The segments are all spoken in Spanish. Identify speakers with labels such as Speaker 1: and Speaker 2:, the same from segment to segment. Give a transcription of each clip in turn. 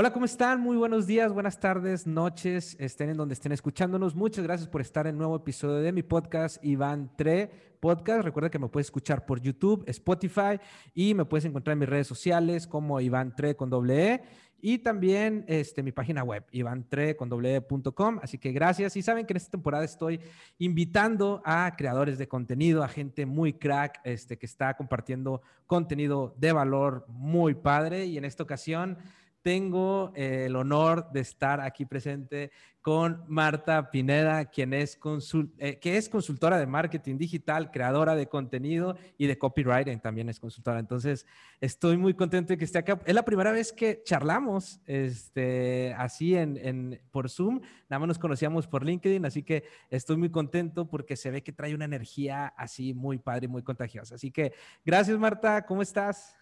Speaker 1: Hola, ¿cómo están? Muy buenos días, buenas tardes, noches, estén en donde estén escuchándonos. Muchas gracias por estar en un nuevo episodio de mi podcast, Iván Tre Podcast. Recuerda que me puedes escuchar por YouTube, Spotify y me puedes encontrar en mis redes sociales como Iván Tre con doble E y también este, mi página web, ivantre con doble.com. Así que gracias. Y saben que en esta temporada estoy invitando a creadores de contenido, a gente muy crack, este, que está compartiendo contenido de valor muy padre. Y en esta ocasión tengo eh, el honor de estar aquí presente con Marta Pineda, quien es, eh, que es consultora de marketing digital, creadora de contenido y de copywriting también es consultora. Entonces, estoy muy contento de que esté acá. Es la primera vez que charlamos este, así en, por Zoom. Nada más nos conocíamos por LinkedIn, así que estoy muy contento porque se ve que trae una energía así muy padre y muy contagiosa. Así que gracias, Marta. ¿Cómo estás?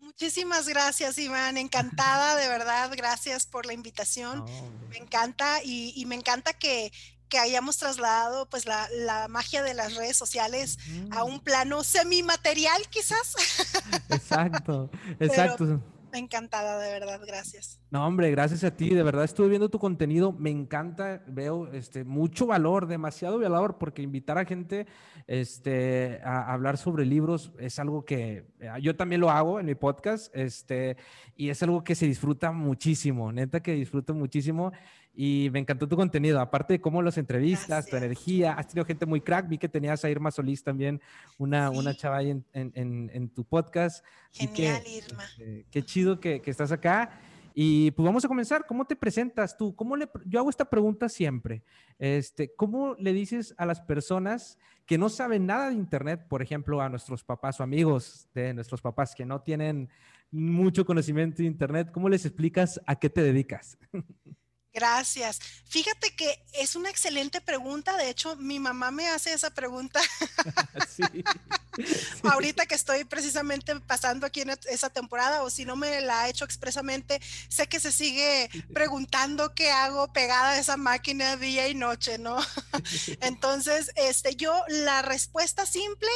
Speaker 2: Muchísimas gracias, Iván. Encantada, de verdad. Gracias por la invitación. me encanta y, me encanta que, hayamos trasladado pues la, magia de las redes sociales a un plano semimaterial, quizás.
Speaker 1: Exacto, exacto
Speaker 2: encantada, de verdad, gracias.
Speaker 1: No, hombre, gracias a ti, de verdad estuve viendo tu contenido, me encanta, veo este, mucho valor, demasiado valor, porque invitar a gente este, a hablar sobre libros es algo que eh, yo también lo hago en mi podcast, este, y es algo que se disfruta muchísimo, neta que disfruto muchísimo y me encantó tu contenido, aparte de cómo los entrevistas, tu energía, has tenido gente muy crack, vi que tenías a Irma Solís también, una, una chava ahí en, en, en, tu podcast.
Speaker 2: Genial, Irma.
Speaker 1: Este, qué chido que, que, estás acá. Y pues vamos a comenzar. ¿Cómo te presentas tú? ¿Cómo le, yo hago esta pregunta siempre. Este, ¿Cómo le dices a las personas que no saben nada de Internet, por ejemplo, a nuestros papás o amigos de nuestros papás que no tienen mucho conocimiento de Internet, ¿cómo les explicas a qué te dedicas?
Speaker 2: Gracias. Fíjate que es una excelente pregunta. De hecho, mi mamá me hace esa pregunta. Ahorita que estoy precisamente pasando aquí en esa temporada, o si no me la ha hecho expresamente, sé que se sigue preguntando qué hago pegada a esa máquina día y noche, ¿no? Entonces, este, yo la respuesta simple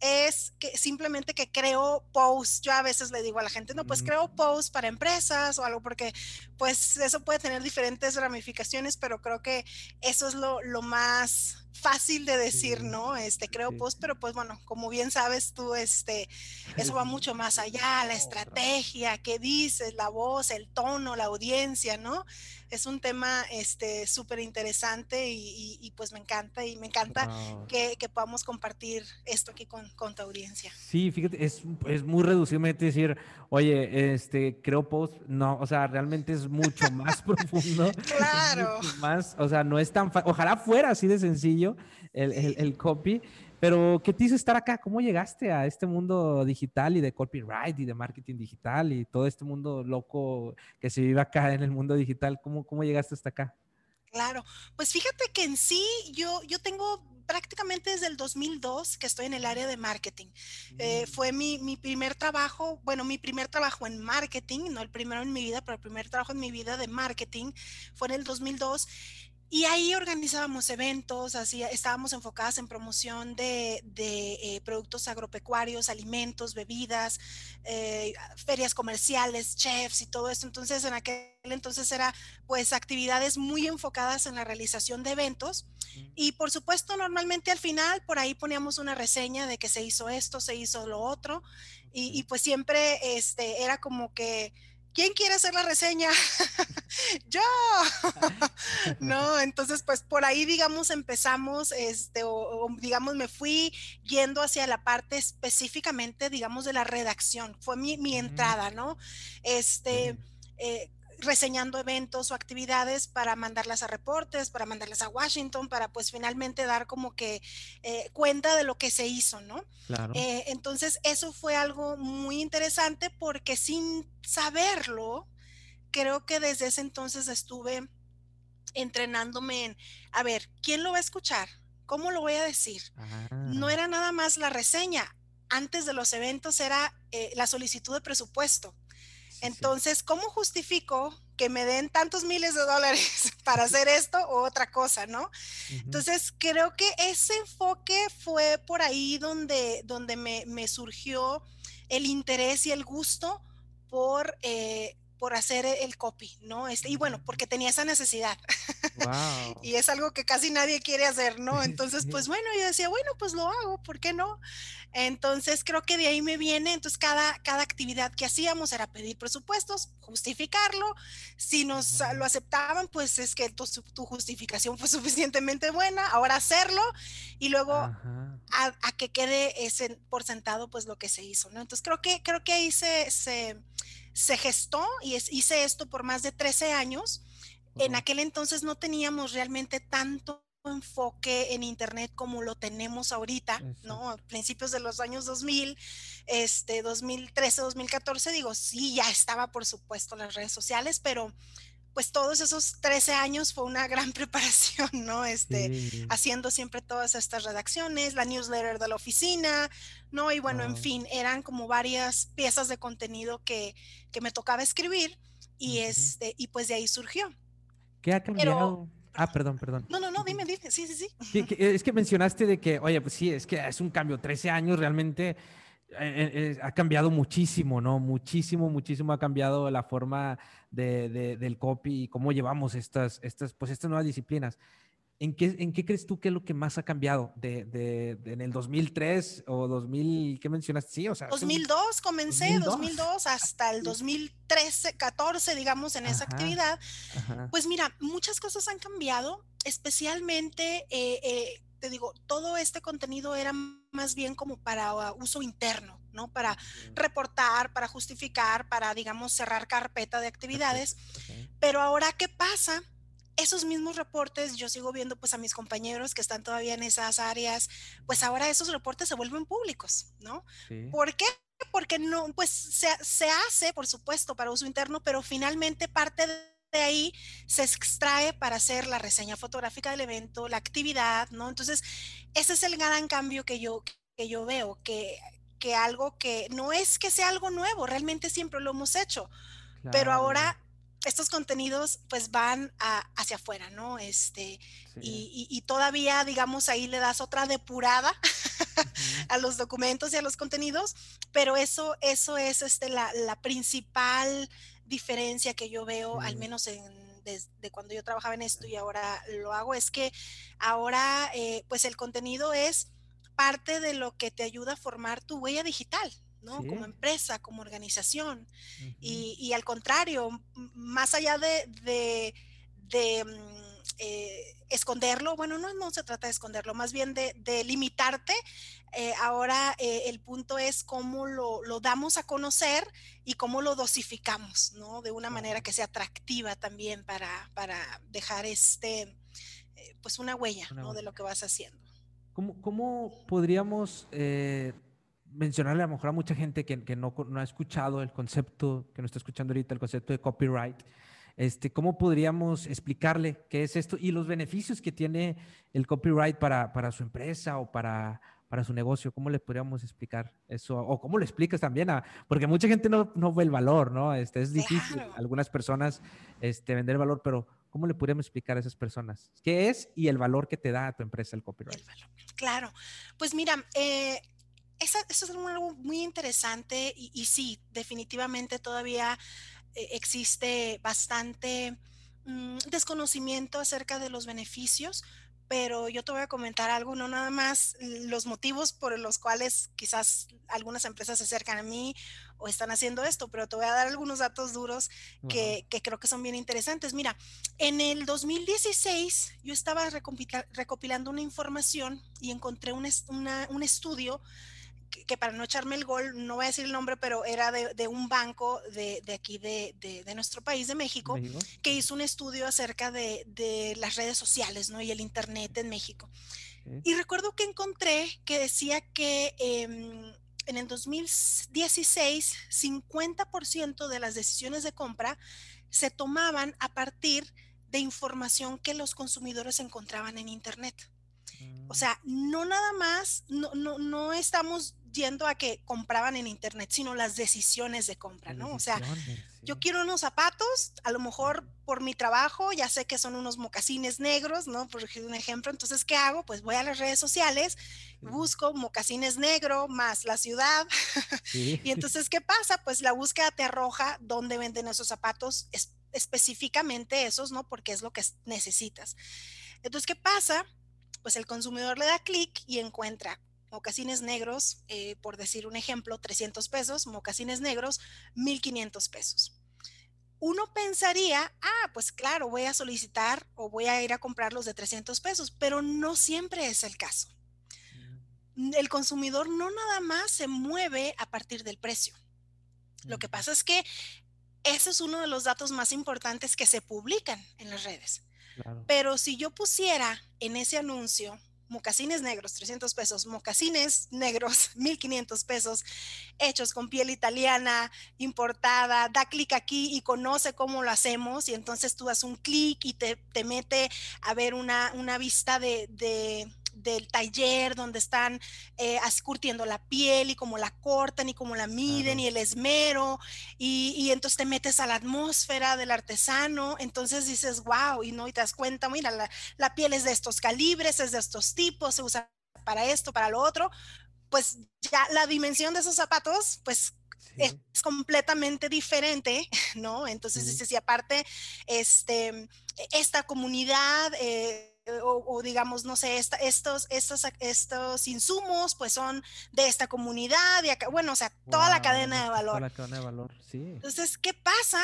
Speaker 2: es que simplemente que creo posts. Yo a veces le digo a la gente, no, pues creo posts para empresas o algo, porque pues eso puede tener diferentes ramificaciones, pero creo que eso es lo, lo más fácil de decir, ¿no? Este, creo post, pero pues bueno, como bien sabes tú, este, eso va mucho más allá, la estrategia, qué dices, la voz, el tono, la audiencia, ¿no? Es un tema, este, súper interesante y, pues me encanta y me encanta que, podamos compartir esto aquí con, con tu audiencia.
Speaker 1: Sí, fíjate, es, es muy reducido decir, oye, este, creo post, no, o sea, realmente es mucho más profundo.
Speaker 2: Claro.
Speaker 1: Más, o sea, no es tan fácil, ojalá fuera así de sencillo el, el, copy. Pero, ¿qué te hizo estar acá? ¿Cómo llegaste a este mundo digital y de copyright y de marketing digital y todo este mundo loco que se vive acá en el mundo digital? ¿Cómo, cómo llegaste hasta acá?
Speaker 2: Claro, pues fíjate que en sí yo, yo tengo prácticamente desde el 2002 que estoy en el área de marketing. Eh, mm. fue mi, mi, primer trabajo, bueno, mi primer trabajo en marketing, no el primero en mi vida, pero el primer trabajo en mi vida de marketing fue en el 2002 y ahí organizábamos eventos, así, estábamos enfocadas en promoción de, eh, productos agropecuarios, alimentos, bebidas, eh, ferias comerciales, chefs y todo esto. Entonces, en aquel entonces era pues actividades muy enfocadas en la realización de eventos. Y por supuesto, normalmente al final por ahí poníamos una reseña de que se hizo esto, se hizo lo otro. Y, y pues siempre este, era como que ¿quién quiere hacer la reseña? Yo. no, entonces pues por ahí digamos empezamos, este, o, digamos me fui yendo hacia la parte específicamente, digamos, de la redacción. Fue mi, entrada, ¿no? Este, reseñando eventos o actividades para mandarlas a reportes, para mandarlas a Washington, para pues finalmente dar como que eh, cuenta de lo que se hizo, ¿no?
Speaker 1: Claro.
Speaker 2: Eh, entonces eso fue algo muy interesante porque sin saberlo, creo que desde ese entonces estuve entrenándome en, a ver, ¿quién lo va a escuchar? ¿Cómo lo voy a decir? No ah. era nada más la reseña. Antes de los eventos era eh, la solicitud de presupuesto. Entonces, ¿cómo justifico que me den tantos miles de dólares para hacer esto o otra cosa, ¿no? Entonces, creo que ese enfoque fue por ahí donde, donde me, surgió el interés y el gusto por eh, por hacer el copy, ¿no? Este, y bueno, porque tenía esa necesidad.
Speaker 1: Wow.
Speaker 2: y es algo que casi nadie quiere hacer, ¿no? Entonces, pues bueno, yo decía, bueno, pues lo hago, ¿por qué no? Entonces, creo que de ahí me viene, entonces cada, cada actividad que hacíamos era pedir presupuestos, justificarlo, si nos lo aceptaban, pues es que tu, tu justificación fue suficientemente buena, ahora hacerlo y luego a, a, que quede ese por sentado, pues lo que se hizo, ¿no? Entonces, creo que, creo que ahí se... se se gestó y hice esto por más de 13 años. En aquel entonces no teníamos realmente tanto enfoque en internet como lo tenemos ahorita, ¿no? A principios de los años 2000, este 2013, 2014, digo, sí, ya estaba por supuesto las redes sociales, pero pues todos esos 13 años fue una gran preparación, ¿no? Este, haciendo siempre todas estas redacciones, la newsletter de la oficina, ¿no? Y bueno, en fin, eran como varias piezas de contenido que, que me tocaba escribir y, este, y pues de ahí surgió.
Speaker 1: ¿Qué ha cambiado? ah, perdón, perdón.
Speaker 2: No, no, no, dime, dime, sí, sí, sí.
Speaker 1: es que mencionaste de que, oye, pues sí, es que es un cambio, 13 años realmente eh, eh, ha cambiado muchísimo, ¿no? Muchísimo, muchísimo ha cambiado la forma de, del copy y cómo llevamos estas, estas, pues estas nuevas disciplinas. ¿En qué, ¿En qué crees tú que es lo que más ha cambiado de, de, en el 2003 o 2000, qué mencionaste? Sí, o sea.
Speaker 2: 2002 comencé, 2002, hasta el 2013, 14, digamos, en esa actividad. Pues mira, muchas cosas han cambiado, especialmente eh, te digo, todo este contenido era más bien como para uh, uso interno, ¿no? Para reportar, para justificar, para, digamos, cerrar carpeta de actividades. Pero ahora, ¿qué pasa? Esos mismos reportes, yo sigo viendo pues a mis compañeros que están todavía en esas áreas, pues ahora esos reportes se vuelven públicos, ¿no? ¿Por qué? Porque no, pues se, se hace, por supuesto, para uso interno, pero finalmente parte de de ahí se extrae para hacer la reseña fotográfica del evento, la actividad, ¿no? Entonces, ese es el gran cambio que yo, que yo veo, que, que algo que no es que sea algo nuevo, realmente siempre lo hemos hecho, pero ahora estos contenidos pues van hacia afuera, ¿no? Este, y, todavía, digamos, ahí le das otra depurada a los documentos y a los contenidos, pero eso, eso es este, la, la principal diferencia que yo veo, al menos en, desde cuando yo trabajaba en esto y ahora lo hago, es que ahora eh, pues el contenido es parte de lo que te ayuda a formar tu huella digital, ¿no? Como empresa, como organización. y, al contrario, más allá de, de, mm, eh, esconderlo, bueno, no, no se trata de esconderlo, más bien de, limitarte. Eh, ahora eh, el punto es cómo lo, damos a conocer y cómo lo dosificamos, ¿no? De una manera que sea atractiva también para, para dejar este, pues una huella, ¿no? De lo que vas haciendo.
Speaker 1: ¿Cómo, cómo podríamos mencionarle a lo mejor a mucha gente que, que no, no, ha escuchado el concepto, que no está escuchando ahorita el concepto de copyright? Este, ¿Cómo podríamos explicarle qué es esto y los beneficios que tiene el copyright para, para su empresa o para, para su negocio? ¿Cómo le podríamos explicar eso? O cómo le explicas también a, porque mucha gente no, no ve el valor, ¿no? Este, es difícil, algunas personas este, vender el valor, pero ¿cómo le podríamos explicar a esas personas qué es y el valor que te da a tu empresa el copyright?
Speaker 2: Claro, pues mira, eh, eso, es algo muy interesante y, y sí, definitivamente todavía existe bastante mm, desconocimiento acerca de los beneficios, pero yo te voy a comentar algo, no nada más los motivos por los cuales quizás algunas empresas se acercan a mí o están haciendo esto, pero te voy a dar algunos datos duros que, creo que son bien interesantes. Mira, en el 2016 yo estaba recopilando una información y encontré un, un estudio que, para no echarme el gol, no voy a decir el nombre, pero era de, un banco de, aquí de, nuestro país, de México, que hizo un estudio acerca de, las redes sociales ¿no? y el Internet en México. Y recuerdo que encontré que decía que em, en el 2016, 50% de las decisiones de compra se tomaban a partir de información que los consumidores encontraban en Internet. O sea, no nada más, no, no, no estamos yendo a que compraban en internet, sino las decisiones de compra, ¿no? O sea, yo quiero unos zapatos, a lo mejor por mi trabajo, ya sé que son unos mocasines negros, ¿no? Por un ejemplo, entonces, ¿qué hago? Pues voy a las redes sociales, busco mocasines negro más la ciudad, y entonces, ¿qué pasa? Pues la búsqueda te arroja dónde venden esos zapatos, específicamente esos, ¿no? Porque es lo que necesitas. Entonces, ¿qué pasa? Pues el consumidor le da clic y encuentra mocasines negros, eh, por decir un ejemplo, 300 pesos, mocasines negros, 1500 pesos. Uno pensaría, ah, pues claro, voy a solicitar o voy a ir a comprar los de 300 pesos, pero no siempre es el caso. Mm. El consumidor no nada más se mueve a partir del precio. Lo que pasa es que ese es uno de los datos más importantes que se publican en las redes. Pero si yo pusiera en ese anuncio mocasines negros, 300 pesos, mocasines negros, 1500 pesos, hechos con piel italiana, importada, da clic aquí y conoce cómo lo hacemos y entonces tú das un clic y te, mete a ver una, una vista de, del taller donde están eh, curtiendo la piel y cómo la cortan y cómo la miden y el esmero y, entonces te metes a la atmósfera del artesano, entonces dices, wow, y no, y te das cuenta, mira, la, piel es de estos calibres, es de estos tipos, se usa para esto, para lo otro, pues ya la dimensión de esos zapatos, pues es completamente diferente, ¿no? Entonces dices, y aparte, este, esta comunidad... Eh, o, digamos, no sé, estos, estos, estos insumos pues son de esta comunidad y acá, bueno, o sea, toda la cadena de valor. Toda
Speaker 1: la cadena de valor, sí.
Speaker 2: Entonces, ¿qué pasa?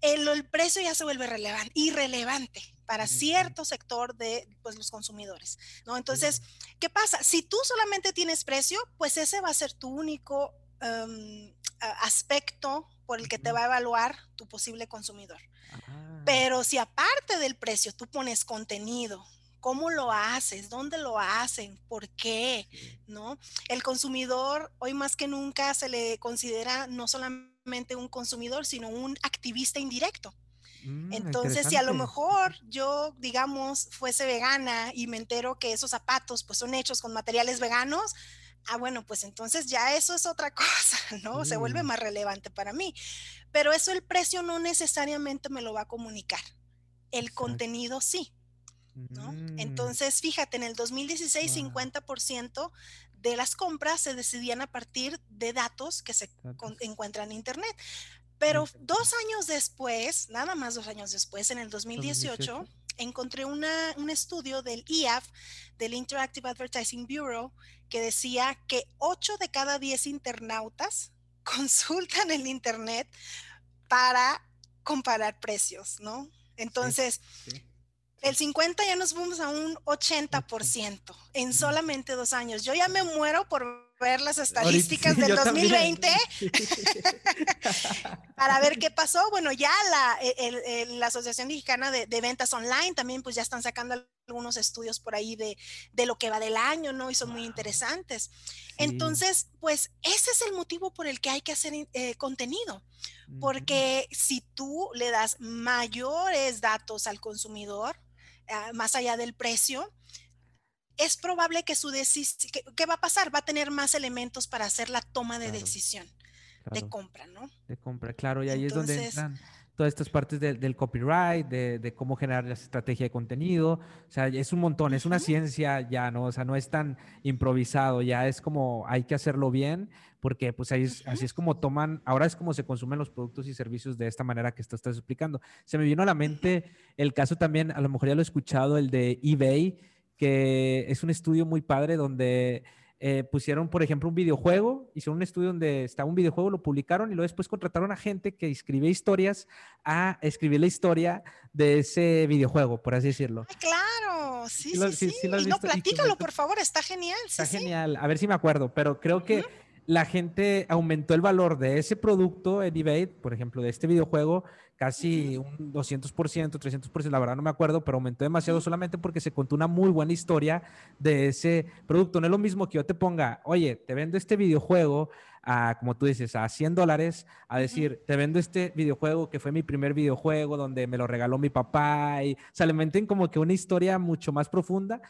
Speaker 2: El, el precio ya se vuelve relevante, irrelevante para cierto sector de pues, los consumidores, ¿no? Entonces, ¿qué pasa? Si tú solamente tienes precio, pues ese va a ser tu único em, aspecto por el que te va a evaluar tu posible consumidor. Ah. Pero si aparte del precio tú pones contenido, cómo lo haces, dónde lo hacen, por qué, ¿no? El consumidor hoy más que nunca se le considera no solamente un consumidor, sino un activista indirecto. Mm, Entonces, si a lo mejor yo, digamos, fuese vegana y me entero que esos zapatos pues son hechos con materiales veganos, ah, bueno, pues entonces ya eso es otra cosa, ¿no? Se vuelve mm. más relevante para mí. Pero eso el precio no necesariamente me lo va a comunicar. El contenido sí. Mm. Entonces, fíjate, en el 2016, 50% de las compras se decidían a partir de datos que se encuentran en Internet. Pero dos años después, nada más dos años después, en el 2018, encontré un estudio del IAF, del Interactive Advertising Bureau, que decía que 8 de cada 10 internautas consultan el Internet para comparar precios, ¿no? Entonces, el 50 ya nos fuimos a un 80% en solamente dos años. Yo ya me muero por ver las estadísticas del 2020 para ver qué pasó. Bueno, ya la, la Asociación Mexicana de, Ventas Online también pues ya están sacando algunos estudios por ahí de, lo que va del año, ¿no? Y son muy interesantes. Entonces, pues ese es el motivo por el que hay que hacer eh, contenido. Porque si tú le das mayores datos al consumidor, Ah, más allá del precio, es probable que su decisión, ¿qué va a pasar? Va a tener más elementos para hacer la toma de decisión de compra, ¿no?
Speaker 1: De compra, claro, y ahí es donde entran todas estas partes del copyright, de, cómo generar la estrategia de contenido, o sea, es un montón, es una ciencia ya, ¿no? O sea, no es tan improvisado, ya es como hay que hacerlo bien, porque pues ahí así es como toman, ahora es como se consumen los productos y servicios de esta manera que tú estás explicando. Se me vino a la mente el caso también, a lo mejor ya lo he escuchado, el de eBay, que es un estudio muy padre donde eh, pusieron, por ejemplo, un videojuego, hicieron un estudio donde estaba un videojuego, lo publicaron y luego después contrataron a gente que escribe historias a escribir la historia de ese videojuego, por así decirlo.
Speaker 2: claro, sí, sí, sí. y no, platícalo, por favor, está genial.
Speaker 1: Está genial, a ver si me acuerdo, pero creo que la gente aumentó el valor de ese producto en eBay, por ejemplo, de este videojuego, casi un 200%, 300%, la verdad no me acuerdo, pero aumentó demasiado solamente porque se contó una muy buena historia de ese producto. No es lo mismo que yo te ponga, oye, te vendo este videojuego a, como tú dices, a 100 dólares, a decir, te vendo este videojuego que fue mi primer videojuego donde me lo regaló mi papá, y, o sea, le meten como que una historia mucho más profunda.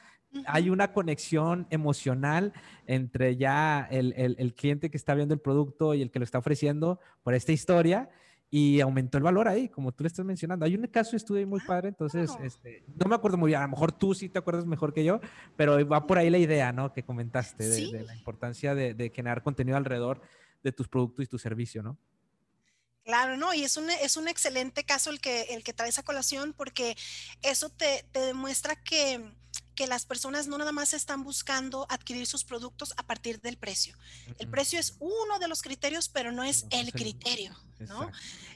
Speaker 1: Hay una conexión emocional entre ya el, el, el cliente que está viendo el producto y el que lo está ofreciendo por esta historia y aumentó el valor ahí, como tú le estás mencionando. Hay un caso estudio muy padre, entonces, este, no me acuerdo muy bien, a lo mejor tú sí te acuerdas mejor que yo, pero va por ahí la idea, ¿no? Que comentaste de, la importancia de, de, generar contenido alrededor de tus productos y tu servicio, ¿no?
Speaker 2: Claro, no, y es un, es un excelente caso el que, el que traes a colación porque eso te, te demuestra que que las personas no nada más están buscando adquirir sus productos a partir del precio. El precio es uno de los criterios, pero no es el criterio, ¿no?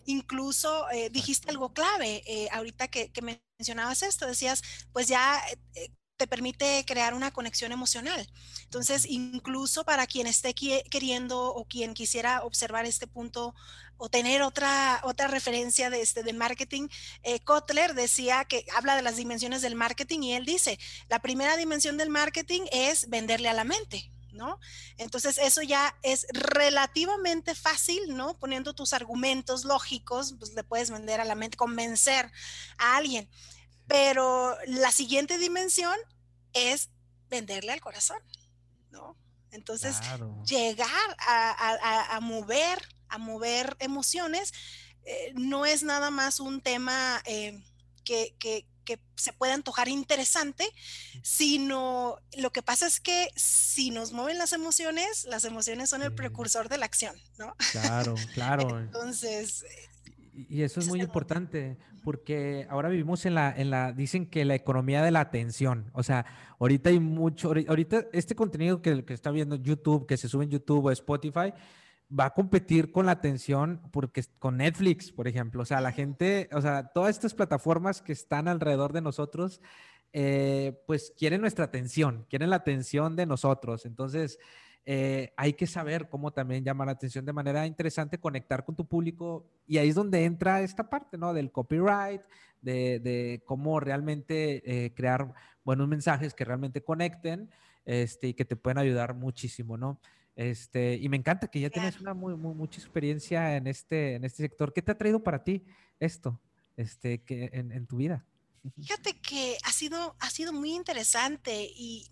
Speaker 2: Incluso eh, dijiste algo clave, eh, ahorita que, mencionabas esto, decías, pues ya eh, te permite crear una conexión emocional. Entonces, incluso para quien esté queriendo o quien quisiera observar este punto o tener otra, otra referencia de, este, marketing, eh, Kotler decía que habla de las dimensiones del marketing y él dice, la primera dimensión del marketing es venderle a la mente. ¿No? Entonces eso ya es relativamente fácil, ¿no? Poniendo tus argumentos lógicos, pues le puedes vender a la mente, convencer a alguien. Pero la siguiente dimensión es venderle al corazón, ¿no? Entonces, llegar a, mover, a mover emociones, eh, no es nada más un tema eh, que, se pueda antojar interesante, sino lo que pasa es que si nos mueven las emociones, las emociones son el precursor de la acción, ¿no?
Speaker 1: Claro, claro.
Speaker 2: Entonces...
Speaker 1: Y eso es muy importante, porque ahora vivimos en la, en la, dicen que la economía de la atención, o sea, ahorita hay mucho, ahorita este contenido que, que está viendo YouTube, que se sube en YouTube o Spotify, va a competir con la atención porque con Netflix, por ejemplo, o sea, la gente, o sea, todas estas plataformas que están alrededor de nosotros, eh, pues quieren nuestra atención, quieren la atención de nosotros, entonces eh, hay que saber cómo también llamar la atención de manera interesante, conectar con tu público y ahí es donde entra esta parte, ¿no? Del copyright, de, cómo realmente eh, crear buenos mensajes que realmente conecten este, y que te pueden ayudar muchísimo, ¿no? Este, y me encanta que ya tienes una muy, mucha experiencia en este, en este sector. ¿Qué te ha traído para ti esto este, que, en, en tu vida?
Speaker 2: Fíjate que ha sido, ha sido muy interesante y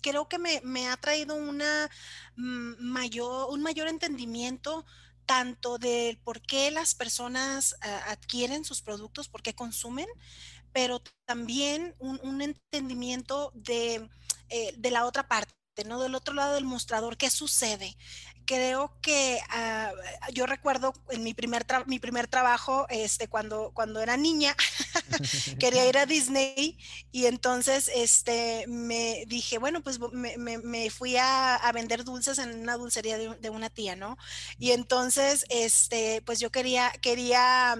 Speaker 2: creo que me, ha traído una mm, mayor, un mayor entendimiento tanto del por qué las personas ah, adquieren sus productos, por qué consumen, pero también un, entendimiento de, eh, de la otra parte. ¿no? Del otro lado del mostrador, ¿qué sucede? Creo que ah, yo recuerdo en mi primer, mi primer trabajo, este, cuando, cuando era niña, quería ir a Disney y entonces este, me dije, bueno, pues me, me, fui a, a, vender dulces en una dulcería de, de, una tía, ¿no? Y entonces, este, pues yo quería, quería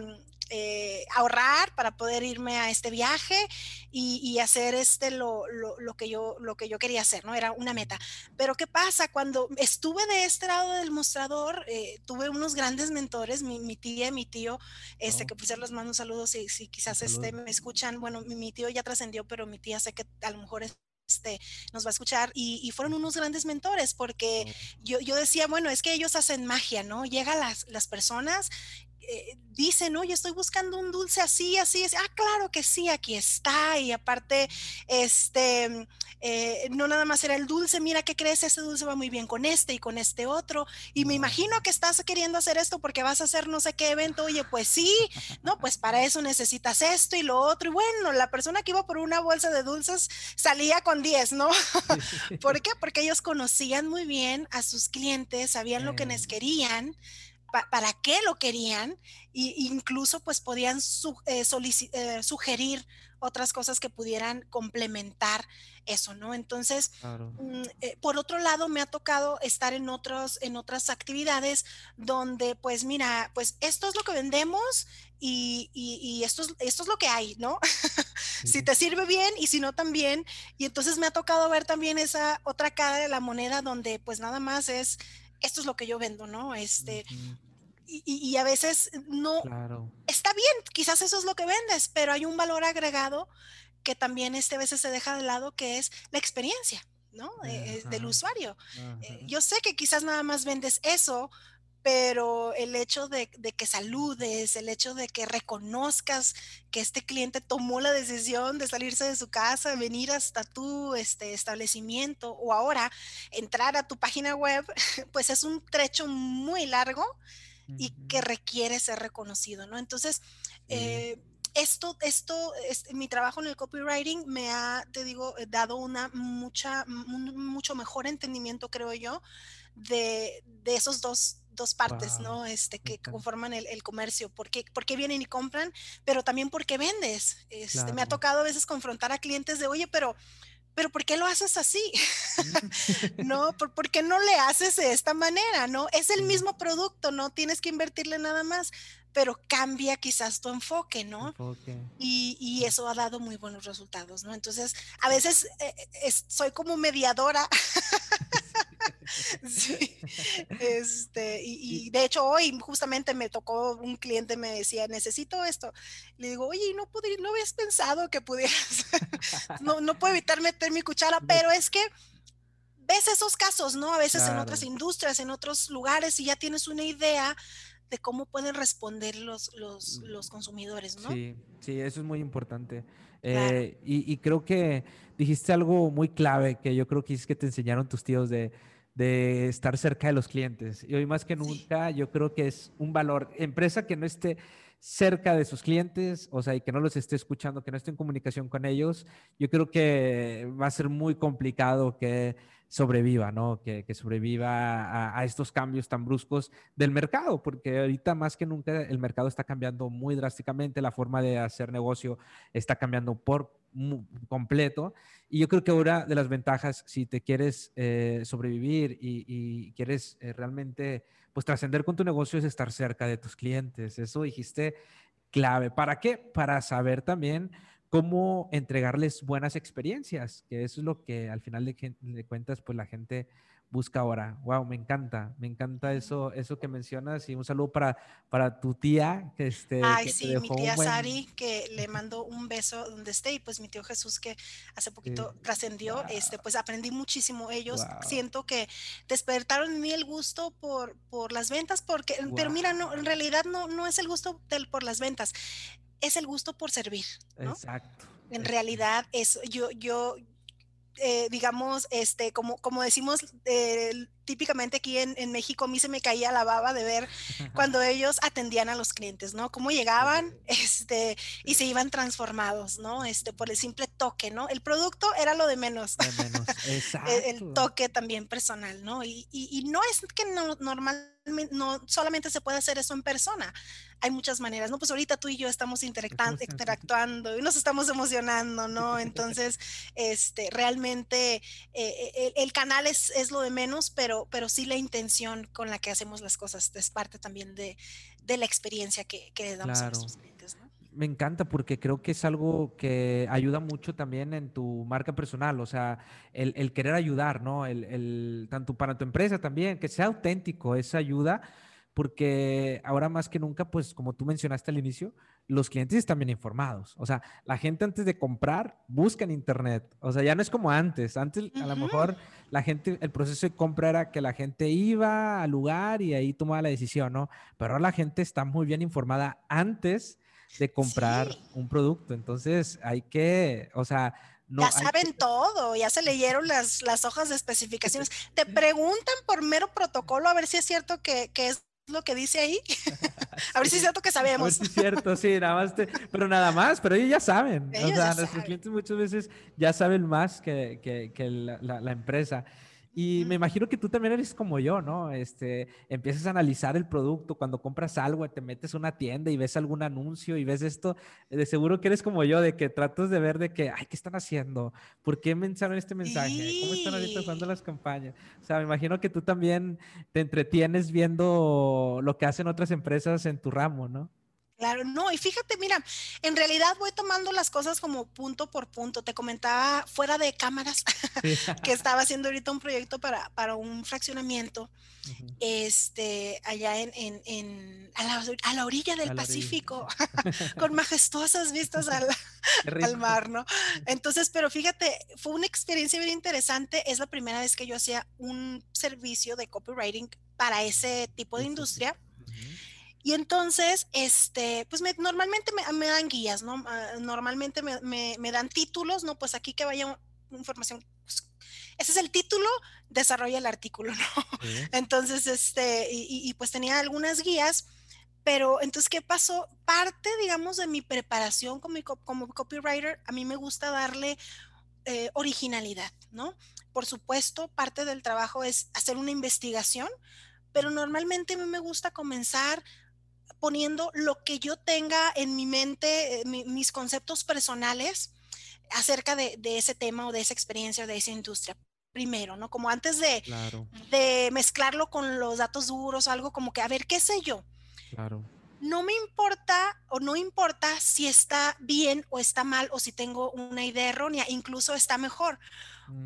Speaker 2: eh, ahorrar para poder irme a este viaje y, hacer este lo, lo, que yo, lo que yo quería hacer, ¿no? Era una meta. Pero ¿qué pasa? Cuando estuve de este lado del mostrador, eh, tuve unos grandes mentores, mi, tía y mi tío, este, oh. que por cierto les mando un saludo si, si quizás este, me escuchan, bueno, mi, tío ya trascendió, pero mi tía sé que a lo mejor este, nos va a escuchar y, fueron unos grandes mentores porque oh. yo, yo, decía, bueno, es que ellos hacen magia, ¿no? Llegan las, las personas eh, dicen, oye, estoy buscando un dulce así, así, es, ah, claro que sí, aquí está, y aparte, este, eh, no nada más era el dulce, mira, ¿qué crees? Este dulce va muy bien con este y con este otro, y me imagino que estás queriendo hacer esto porque vas a hacer no sé qué evento, oye, pues sí, no, pues para eso necesitas esto y lo otro, y bueno, la persona que iba por una bolsa de dulces salía con 10, ¿no? ¿Por qué? Porque ellos conocían muy bien a sus clientes, sabían lo que les querían, para qué lo querían e incluso pues podían eh, eh, sugerir otras cosas que pudieran complementar eso, ¿no? Entonces, mm, eh, por otro lado, me ha tocado estar en, otros, en otras actividades donde, pues mira, pues esto es lo que vendemos y, esto, es, esto es lo que hay, ¿no? si te sirve bien y si no también. Y entonces me ha tocado ver también esa otra cara de la moneda donde pues nada más es esto es lo que yo vendo, ¿no? Este, y, a veces no, está bien, quizás eso es lo que vendes, pero hay un valor agregado que también este, a veces se deja de lado, que es la experiencia. ¿no? Eh, del usuario. Eh, yo sé que quizás nada más vendes eso, pero el hecho de, que saludes, el hecho de que reconozcas que este cliente tomó la decisión de salirse de su casa, venir hasta tu este, establecimiento o ahora entrar a tu página web, pues es un trecho muy largo y que requiere ser reconocido, ¿no? Entonces, eh, esto, esto, mi trabajo en el copywriting me ha, te digo, dado una mucha, mucho mejor entendimiento, creo yo, de, de esos dos dos partes, ¿no? Este, que conforman el, el comercio, porque, porque vienen y compran, pero también porque vendes. Este, Me ha tocado a veces confrontar a clientes de, oye, pero, pero ¿por qué lo haces así? ¿No? ¿Por, ¿Por, qué no le haces de esta manera? ¿No? Es el mismo producto, no tienes que invertirle nada más, pero cambia quizás tu enfoque, ¿no? Y, y, eso ha dado muy buenos resultados, ¿no? Entonces, a veces eh, soy como mediadora sí, este, y, de hecho hoy justamente me tocó un cliente me decía, necesito esto. Le digo, oye, no, podría, no habías pensado que pudieras, no, no puedo evitar meter mi cuchara, pero es que ves esos casos, ¿no? A veces en otras industrias, en otros lugares, y ya tienes una idea de cómo pueden responder los, los, los consumidores, ¿no?
Speaker 1: Sí, sí, eso es muy importante. Eh, y, y, creo que dijiste algo muy clave que yo creo que es que te enseñaron tus tíos de de estar cerca de los clientes. Y hoy más que nunca, yo creo que es un valor. Empresa que no esté cerca de sus clientes, o sea, y que no los esté escuchando, que no esté en comunicación con ellos, yo creo que va a ser muy complicado que sobreviva, ¿no? Que, sobreviva a, estos cambios tan bruscos del mercado, porque ahorita más que nunca el mercado está cambiando muy drásticamente, la forma de hacer negocio está cambiando por completo. Y yo creo que una de las ventajas, si te quieres eh, sobrevivir y, quieres eh, realmente pues trascender con tu negocio, es estar cerca de tus clientes. Eso dijiste clave. ¿Para qué? Para saber también cómo entregarles buenas experiencias, que eso es lo que al final de, de cuentas, pues la gente busca ahora. Wow, me encanta, me encanta eso, eso que mencionas y un saludo para, para tu tía que este.
Speaker 2: Ay, sí, mi tía Sari que le mando un beso donde esté y pues mi tío Jesús que hace poquito trascendió, este, pues aprendí muchísimo. Ellos siento que despertaron en mí el gusto por, por las ventas, porque, pero mira, no, en realidad no, no es el gusto del, por las ventas, es el gusto por servir. Exacto. En realidad, es, yo, yo, eh, digamos, este, como, como decimos eh, típicamente aquí en, en, México, a mí se me caía la baba de ver cuando ellos atendían a los clientes, ¿no? Cómo llegaban este, y se iban transformados, ¿no? Este, por el simple toque, ¿no? El producto era lo de menos. el, toque también personal, ¿no? Y, y, y no es que no, normalmente no solamente se puede hacer eso en persona, hay muchas maneras, ¿no? Pues ahorita tú y yo estamos interactuando y nos estamos emocionando, ¿no? Entonces, este, realmente eh, eh, el, canal es, es, lo de menos, pero, pero sí la intención con la que hacemos las cosas es parte también de, de la experiencia que, que damos a nuestros clientes, ¿no?
Speaker 1: Me encanta porque creo que es algo que ayuda mucho también en tu marca personal, o sea, el, el querer ayudar, ¿no? El, el, tanto para tu empresa también, que sea auténtico, esa ayuda porque ahora más que nunca, pues como tú mencionaste al inicio, los clientes están bien informados. O sea, la gente antes de comprar busca en Internet. O sea, ya no es como antes. Antes a lo mejor la gente, el proceso de compra era que la gente iba al lugar y ahí tomaba la decisión, ¿no? Pero ahora la gente está muy bien informada antes de comprar un producto. Entonces hay que, o sea,
Speaker 2: no, ya saben todo, ya se leyeron las, las, hojas de especificaciones. Te preguntan por mero protocolo a ver si es cierto que, que es lo que dice ahí. a ver si es cierto que sabemos. A ver
Speaker 1: si es cierto, sí, nada más, pero nada más, pero ellos ya saben. o sea, nuestros clientes muchas veces ya saben más que, que, que la, la, empresa. Y me imagino que tú también eres como yo, ¿no? Este, empiezas a analizar el producto cuando compras algo, te metes a una tienda y ves algún anuncio y ves esto, de seguro que eres como yo, de que tratas de ver de que, ay, ¿qué están haciendo? ¿Por qué mencionaron este mensaje? ¿Cómo están ahorita usando las campañas? O sea, me imagino que tú también te entretienes viendo lo que hacen otras empresas en tu ramo, ¿no?
Speaker 2: Claro, no, y fíjate, mira, en realidad voy tomando las cosas como punto por punto. Te comentaba fuera de cámaras que estaba haciendo ahorita un proyecto para, para un fraccionamiento este, allá en, en, en a, la, a, la, orilla del Pacífico, con majestuosas vistas al, al, mar, ¿no? Entonces, pero fíjate, fue una experiencia bien interesante. Es la primera vez que yo hacía un servicio de copywriting para ese tipo de industria. Y entonces, este, pues me, normalmente me, dan guías, ¿no? Ah, normalmente me, me, dan títulos, ¿no? Pues aquí que vaya información. Pues, ese es el título, desarrolla el artículo, ¿no? Entonces, este, y, y, pues tenía algunas guías, pero entonces, ¿qué pasó? Parte, digamos, de mi preparación como, como copywriter, a mí me gusta darle eh, originalidad, ¿no? Por supuesto, parte del trabajo es hacer una investigación, pero normalmente a mí me gusta comenzar poniendo lo que yo tenga en mi mente, eh, mis conceptos personales acerca de, ese tema o de esa experiencia o de esa industria primero, ¿no? Como antes de, de mezclarlo con los datos duros, algo como que, a ver, ¿qué sé yo? Claro. No me importa o no importa si está bien o está mal o si tengo una idea errónea, incluso está mejor,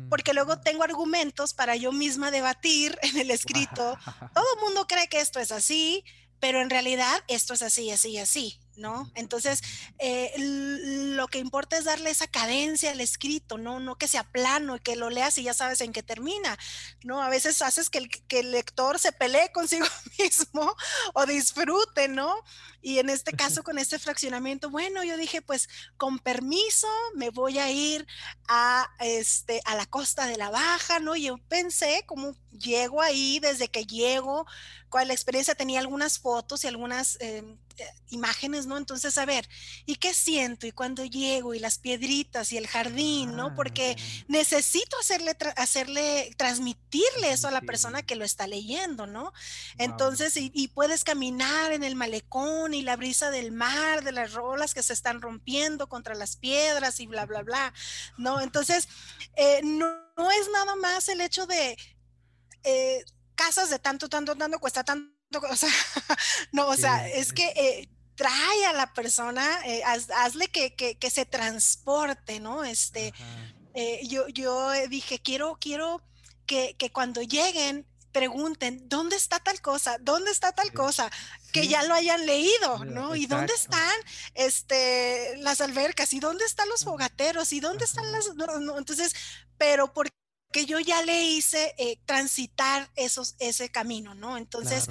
Speaker 2: porque luego tengo argumentos para yo misma debatir en el escrito. Todo el mundo cree que esto es así, pero en realidad esto es así, así, así, ¿no? Entonces, eh, lo que importa es darle esa cadencia al escrito, ¿no? No que sea plano y que lo leas y ya sabes en qué termina, ¿no? A veces haces que el, que el lector se pelee consigo mismo o disfrute, ¿no? Y en este caso, con este fraccionamiento, bueno, yo dije, pues con permiso, me voy a ir a, este, a la costa de la Baja, ¿no? Y yo pensé, cómo llego ahí, desde que llego, cuál la experiencia, tenía algunas fotos y algunas em, eh, imágenes, ¿no? Entonces, a ver, ¿y qué siento? Y cuando llego y las piedritas y el jardín, ¿no? Porque ah. necesito hacerle, hacerle, transmitirle eso a la persona que lo está leyendo, ¿no? Entonces, y, y, puedes caminar en el malecón y la brisa del mar, de las rolas que se están rompiendo contra las piedras y bla, bla, bla, ¿no? Entonces, eh, no, no, es nada más el hecho de... Eh, casas de tanto, tanto, tanto, cuesta tanto, o sea, no, o sea, es que eh, trae a la persona, eh, hazle que, que, se transporte, ¿no? Este, eh, yo, yo dije, quiero, quiero que, que, cuando lleguen pregunten, ¿dónde está tal cosa? ¿Dónde está tal cosa? Que ya lo hayan leído, ¿no? ¿Y dónde están este, las albercas? ¿Y dónde están los fogateros? ¿Y dónde están las...? entonces, pero porque que yo ya le hice eh, transitar esos, ese camino, ¿no? Entonces,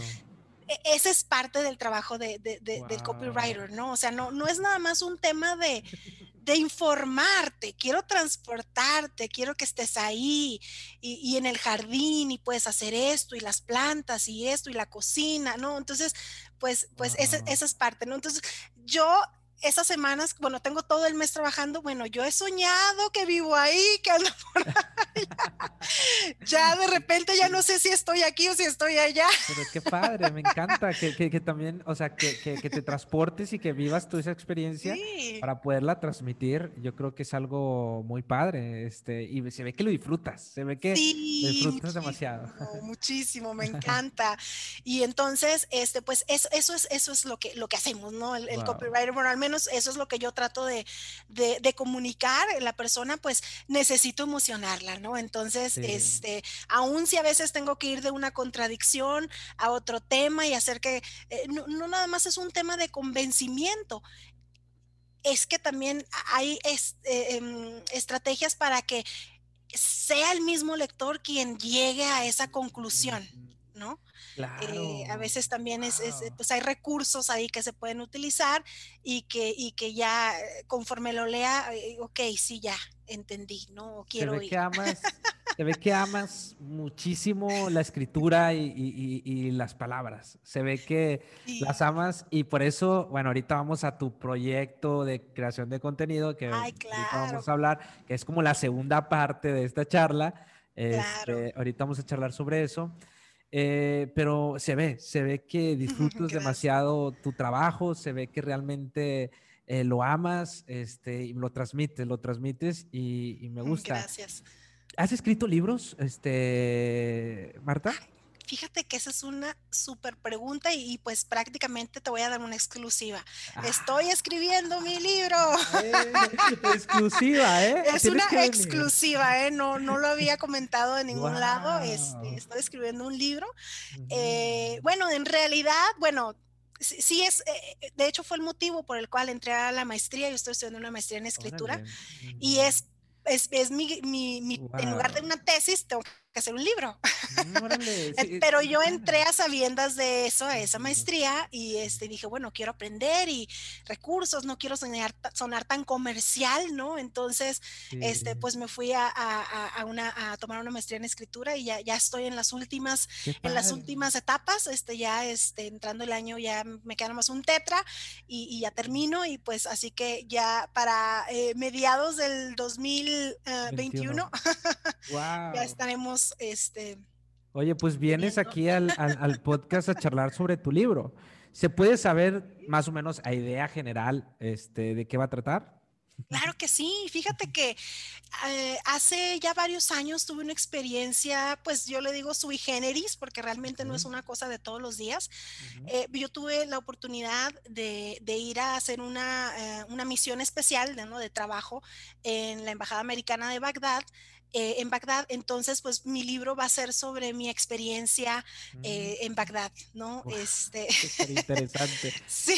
Speaker 2: e, ese es parte del trabajo de, del copywriter, ¿no? O sea, no, no es nada más un tema de, de informarte, quiero transportarte, quiero que estés ahí y, y, en el jardín y puedes hacer esto y las plantas y esto y la cocina, ¿no? Entonces, pues, pues esa, esa es parte, ¿no? Entonces, yo esas semanas, bueno, tengo todo el mes trabajando, bueno, yo he soñado que vivo ahí, que ando por allá. ya de repente ya no sé si estoy aquí o si estoy allá.
Speaker 1: Pero qué padre, me encanta que, que, también, o sea, que, que, te transportes y que vivas tú esa experiencia para poderla transmitir. Yo creo que es algo muy padre, este, y se ve que lo disfrutas, se ve que disfrutas demasiado.
Speaker 2: Muchísimo, me encanta. Y entonces, este, pues eso, eso es, eso es lo que, lo que hacemos, ¿no? El, el copywriter, bueno, al menos eso es lo que yo trato de, de, comunicar. La persona, pues, necesito emocionarla, ¿no? Entonces, este, aún si a veces tengo que ir de una contradicción a otro tema y hacer que, eh, no, nada más es un tema de convencimiento, es que también hay eh, em, estrategias para que sea el mismo lector quien llegue a esa conclusión, ¿no? Eh, a veces también es, pues hay recursos ahí que se pueden utilizar y que, y que ya eh, conforme lo lea, eh, ok, sí, ya entendí, ¿no? Quiero
Speaker 1: se ve Que amas, se ve que amas muchísimo la escritura y, las palabras. Se ve que las amas y por eso, bueno, ahorita vamos a tu proyecto de creación de contenido que vamos a hablar, que es como la segunda parte de esta charla. Este, ahorita vamos a charlar sobre eso. Eh, pero se ve, se ve que disfrutas demasiado tu trabajo, se ve que realmente eh, lo amas este, y lo transmites, lo transmites y, me gusta.
Speaker 2: Gracias.
Speaker 1: ¿Has escrito libros, este, Marta?
Speaker 2: Fíjate que esa es una súper pregunta y, pues prácticamente te voy a dar una exclusiva. Estoy ah. escribiendo mi libro.
Speaker 1: exclusiva, ¿eh?
Speaker 2: Es una exclusiva, ¿eh? No, no lo había comentado de ningún lado. Este, estoy escribiendo un libro. Eh, bueno, en realidad, bueno, sí es, eh, de hecho fue el motivo por el cual entré a la maestría, yo estoy estudiando una maestría en escritura y es, es, es mi, mi, en lugar de una tesis, tengo que hacer un libro. Eh, pero yo entré a sabiendas de eso, a esa maestría, y este, dije, bueno, quiero aprender y recursos, no quiero sonar, sonar tan comercial, ¿no? Entonces, este, pues me fui a, a, una, a tomar una maestría en escritura y ya, ya estoy en las últimas, en las últimas etapas, este, ya este, entrando el año ya me queda más un tetra y, ya termino y pues así que ya para eh, mediados del 2021 ya estaremos este,
Speaker 1: Oye, pues vienes aquí al, podcast a charlar sobre tu libro. ¿Se puede saber más o menos a idea general este, de qué va a tratar?
Speaker 2: Claro que sí, fíjate que eh, hace ya varios años tuve una experiencia, pues yo le digo sui generis, porque realmente no es una cosa de todos los días. Eh, yo tuve la oportunidad de, ir a hacer una, eh, una misión especial ¿no? de trabajo en la Embajada Americana de Bagdad eh, en Bagdad. Entonces, pues mi libro va a ser sobre mi experiencia eh, mm. en Bagdad, ¿no? este...
Speaker 1: interesante.
Speaker 2: sí.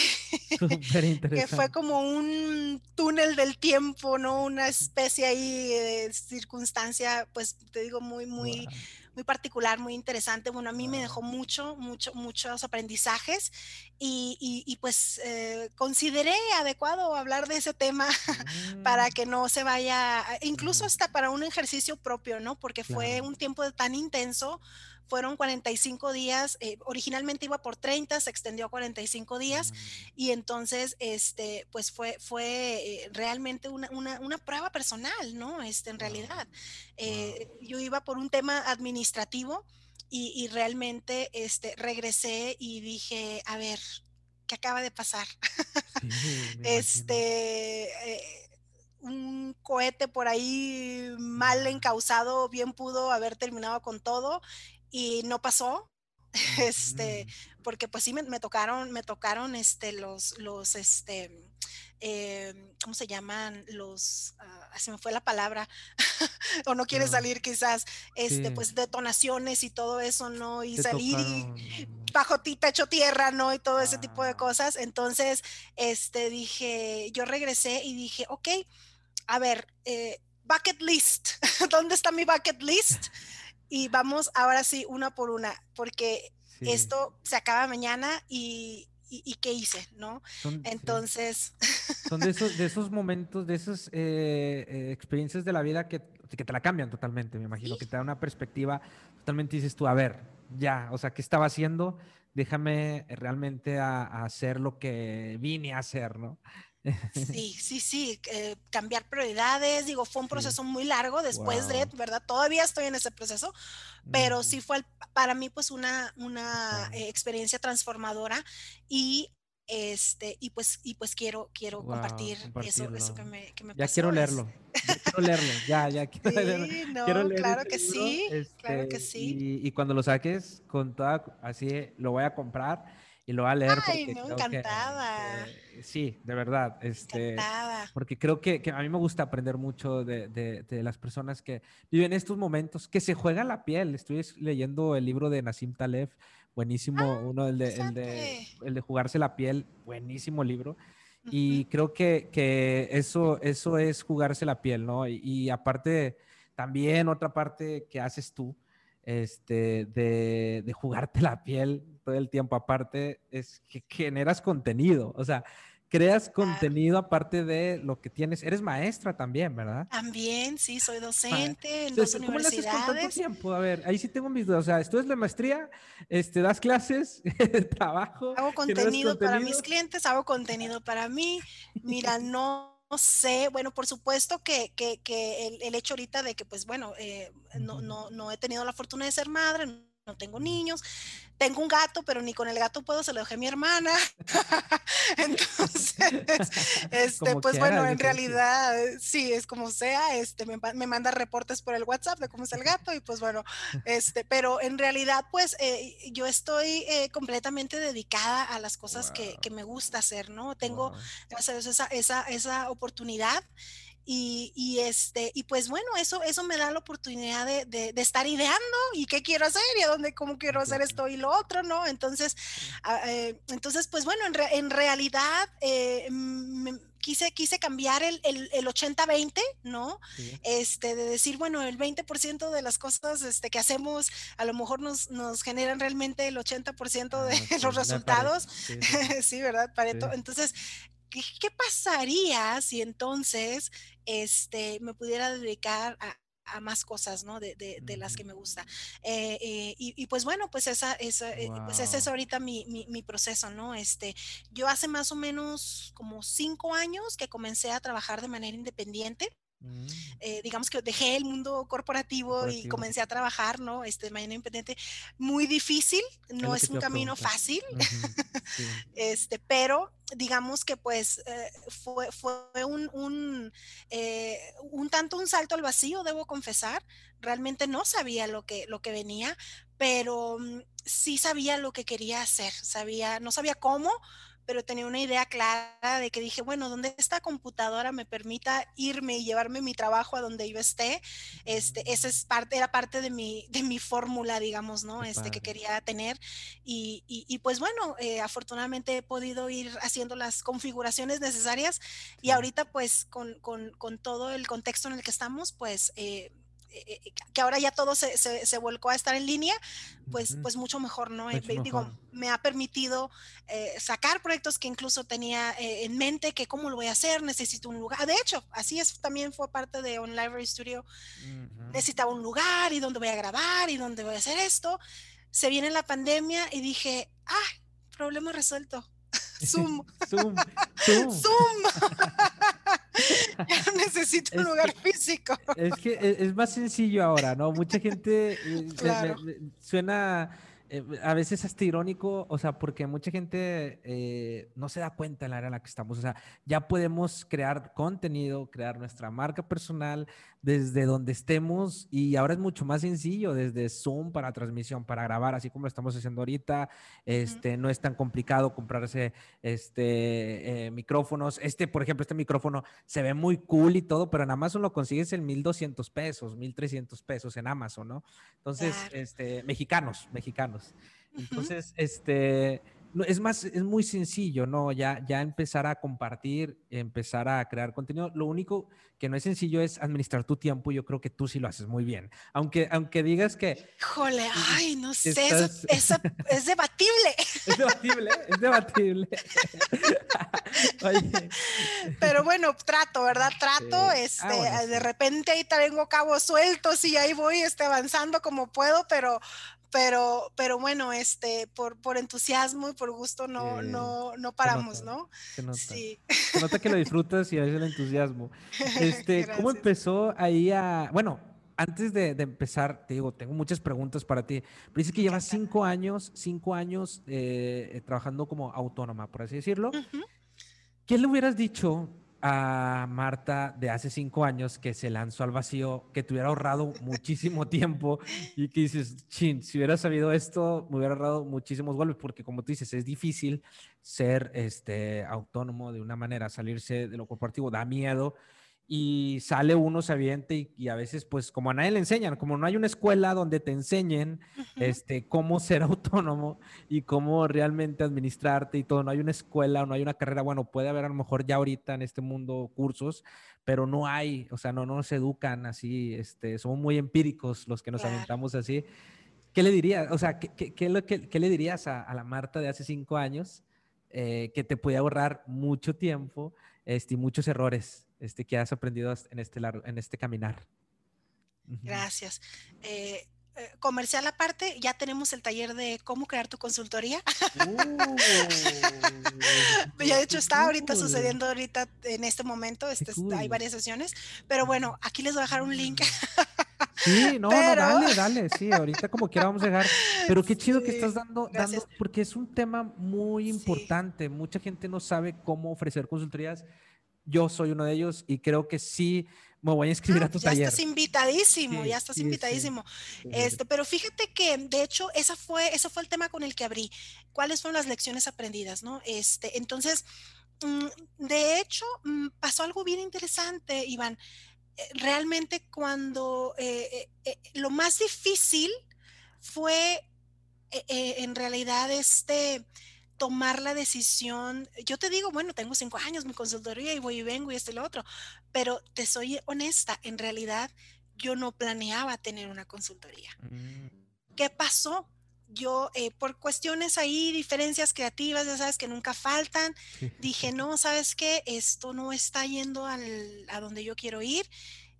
Speaker 2: interesante. Que fue como un túnel del tiempo, ¿no? Una especie ahí de circunstancia, pues te digo, muy, muy muy particular, muy interesante. Bueno, a mí me dejó mucho, mucho, muchos aprendizajes y, pues eh, consideré adecuado hablar de ese tema para mm. que no se vaya, incluso hasta para un ejercicio propio, ¿no? Porque fue un tiempo tan intenso fueron 45 días, eh, originalmente iba por 30, se extendió a 45 días mm. y entonces, este, pues fue, fue eh, realmente una, una, prueba personal, ¿no? Este, en realidad, eh, yo iba por un tema administrativo y, realmente, este, regresé y dije, a ver, ¿qué acaba de pasar? este un cohete por ahí mal encausado bien pudo haber terminado con todo y no pasó. Este, porque pues sí me, tocaron, me tocaron este, los, los, este, em, ¿cómo se llaman? Los, uh, se me fue la palabra, o no quiere salir quizás, este, pues detonaciones y todo eso, ¿no? Y salir y bajo techo tierra, ¿no? Y todo ese tipo de ah. cosas. Entonces, este, dije, yo regresé y dije, ok, a ver, eh, bucket list, ¿dónde está mi bucket list? Y vamos ahora sí una por una, porque esto se acaba mañana y, y, qué hice, ¿no? Entonces...
Speaker 1: Son de esos, de esos momentos, de esas eh, eh, experiencias de la vida que, que, te la cambian totalmente, me imagino, que te da una perspectiva totalmente, dices tú, a ver, ya, o sea, ¿qué estaba haciendo? Déjame realmente a hacer lo que vine a hacer, ¿no?
Speaker 2: Sí, sí, sí, eh, cambiar prioridades, digo, fue un proceso muy largo después de, ¿verdad? Todavía estoy en ese proceso, pero sí fue para mí pues una, una eh, experiencia transformadora y este y pues y pues quiero quiero compartir eso, eso que me, que me
Speaker 1: ya quiero leerlo ya quiero leerlo ya ya quiero
Speaker 2: leerlo, quiero claro que sí claro que este, sí.
Speaker 1: y, cuando lo saques con toda así lo voy a comprar y lo va a leer.
Speaker 2: Ay, porque no, encantada.
Speaker 1: Eh, sí, de verdad. Este. Porque creo que, que, a mí me gusta aprender mucho de, de, de, las personas que viven estos momentos, que se juegan la piel. Estoy leyendo el libro de Nassim Taleb, buenísimo, ah, uno, el de, el de, el de, jugarse la piel, buenísimo libro. Y creo que, que, eso, eso es jugarse la piel, ¿no? Y, y aparte, también otra parte que haces tú, este, de, de, jugarte la piel todo el tiempo. Aparte, es que generas contenido, o sea, creas contenido aparte de lo que tienes. Eres maestra también, ¿verdad?
Speaker 2: También, sí, soy docente en dos ¿cómo universidades. Le haces con tanto
Speaker 1: tiempo? A ver, ahí sí tengo mis dudas. O sea, estudias la maestría, este, das clases, trabajo.
Speaker 2: Hago contenido para mis clientes, hago contenido para mí. Mira, no sé, bueno, por supuesto que, que, que el, el, hecho ahorita de que, pues bueno, eh, no, no, no, he tenido la fortuna de ser madre, no tengo niños, tengo un gato, pero ni con el gato puedo, se lo dejé a mi hermana. Entonces, este, pues bueno, en realidad, sí, es como sea, este, me, manda reportes por el WhatsApp de cómo es el gato y pues bueno, este, pero en realidad, pues eh, yo estoy eh, completamente dedicada a las cosas que, que, me gusta hacer, ¿no? Tengo, esa, esa, esa oportunidad y, este, y pues bueno, eso, eso me da la oportunidad de, de, estar ideando y qué quiero hacer y a dónde, cómo quiero hacer esto y lo otro, ¿no? Entonces, ah, eh, entonces pues bueno, en, en realidad eh, quise, quise cambiar el, el, el 80-20, ¿no? Este, de decir, bueno, el 20% de las cosas este, que hacemos a lo mejor nos, nos generan realmente el 80% de ah, los resultados. Sí, ¿verdad? Pareto. Entonces, ¿qué, pasaría si entonces este, me pudiera dedicar a, más cosas, ¿no? De, de, las que me gusta. Eh, eh, y, pues bueno, pues esa, esa eh, pues ese es ahorita mi, mi, mi, proceso, ¿no? Este, yo hace más o menos como cinco años que comencé a trabajar de manera independiente. Mm. Eh, digamos que dejé el mundo corporativo, y comencé a trabajar, ¿no? Este, de manera independiente. Muy difícil, no es, un camino fácil, este, pero digamos que pues eh, fue, fue un, un, eh, un, tanto un salto al vacío, debo confesar. Realmente no sabía lo que, lo que venía, pero mm, sí sabía lo que quería hacer, sabía, no sabía cómo, pero tenía una idea clara de que dije, bueno, donde esta computadora me permita irme y llevarme mi trabajo a donde yo esté, este, esa es parte, era parte de mi, de mi fórmula, digamos, ¿no? Este, que quería tener. Y, y, pues bueno, eh, afortunadamente he podido ir haciendo las configuraciones necesarias y ahorita pues con, con, con, todo el contexto en el que estamos, pues... Eh, eh, eh, que ahora ya todo se, se, volcó a estar en línea, pues, pues mucho mejor, ¿no? Eh, digo, me ha permitido sacar proyectos que incluso tenía en mente, que cómo lo voy a hacer, necesito un lugar. De hecho, así es, también fue parte de un Library Studio. Necesitaba un lugar y dónde voy a grabar y dónde voy a hacer esto. Se viene la pandemia y dije, ah, problema resuelto. Zoom.
Speaker 1: Zoom. Zoom.
Speaker 2: Zoom. necesito un lugar físico.
Speaker 1: Es que e, es, más sencillo ahora, ¿no? Mucha gente eh, suena eh, a veces hasta irónico, o sea, porque mucha gente eh, no se da cuenta en la era en la que estamos. O sea, ya podemos crear contenido, crear nuestra marca personal desde donde estemos y ahora es mucho más sencillo, desde Zoom para transmisión, para grabar, así como lo estamos haciendo ahorita. Este, No es tan complicado comprarse este, eh, micrófonos. Este, por ejemplo, este micrófono se ve muy cool y todo, pero en Amazon lo consigues en 1200 pesos, 1300 pesos en Amazon, ¿no? Entonces, este, mexicanos, mexicanos. Entonces, este, es más, es muy sencillo, ¿no? Ya, ya empezar a compartir, empezar a crear contenido. Lo único que no es sencillo es administrar tu tiempo. Yo creo que tú sí lo haces muy bien. Aunque, aunque digas que...
Speaker 2: Híjole, ay, no sé, eso, es debatible.
Speaker 1: Es debatible, es debatible.
Speaker 2: Pero bueno, trato, ¿verdad? Trato, ah, este, de repente ahí tengo cabos sueltos y ahí voy este, avanzando como puedo, pero pero, pero bueno, este, por, por entusiasmo y por gusto no, no, no paramos, ¿no?
Speaker 1: Se nota. Sí. Se nota que lo disfrutas y es el entusiasmo. Este, ¿Cómo empezó ahí a, bueno, antes de, empezar, te digo, tengo muchas preguntas para ti. Pero dices que llevas cinco años, cinco años eh, trabajando como autónoma, por así decirlo. ¿Qué le hubieras dicho a Marta de hace cinco años que se lanzó al vacío, que te hubiera ahorrado muchísimo tiempo y que dices, chin, si hubiera sabido esto, me hubiera ahorrado muchísimos golpes, porque como tú dices, es difícil ser este, autónomo de una manera, salirse de lo corporativo, da miedo y sale uno, se aviente y, a veces pues como a nadie le enseñan, como no hay una escuela donde te enseñen este, cómo ser autónomo y cómo realmente administrarte y todo, no hay una escuela, no hay una carrera, bueno, puede haber a lo mejor ya ahorita en este mundo cursos, pero no hay, o sea, no, no nos educan así, este, somos muy empíricos los que nos aventamos así. ¿Qué le dirías? O sea, ¿qué, qué, le dirías a, la Marta de hace cinco años eh, que te puede ahorrar mucho tiempo este, y muchos errores? Este, que has aprendido en este, en este caminar.
Speaker 2: Gracias. Eh, eh, comercial aparte, ya tenemos el taller de cómo crear tu consultoría. Uh, ya de hecho está ahorita sucediendo ahorita en este momento, este, hay varias sesiones, pero bueno, aquí les voy a dejar un link
Speaker 1: Sí, no, no, dale, dale, sí, ahorita como quiera vamos a dejar. Pero qué chido que estás dando, dando, porque es un tema muy importante. Mucha gente no sabe cómo ofrecer consultorías. Yo soy uno de ellos y creo que sí me voy a inscribir a tu
Speaker 2: ya
Speaker 1: taller.
Speaker 2: Ya estás invitadísimo, ya estás invitadísimo. Este, pero fíjate que de hecho esa fue, ese fue el tema con el que abrí. ¿Cuáles fueron las lecciones aprendidas, no? Este, entonces, mm, de hecho, mm, pasó algo bien interesante, Iván. Eh, realmente cuando eh, eh, lo más difícil fue en realidad este tomar la decisión. Yo te digo, bueno, tengo cinco años, mi consultoría y voy y vengo y esto y lo otro, pero te soy honesta, en realidad yo no planeaba tener una consultoría. Mm. ¿Qué pasó? Yo, eh, por cuestiones ahí, diferencias creativas, ya sabes que nunca faltan, dije, no, sabes qué, esto no está yendo al, a donde yo quiero ir.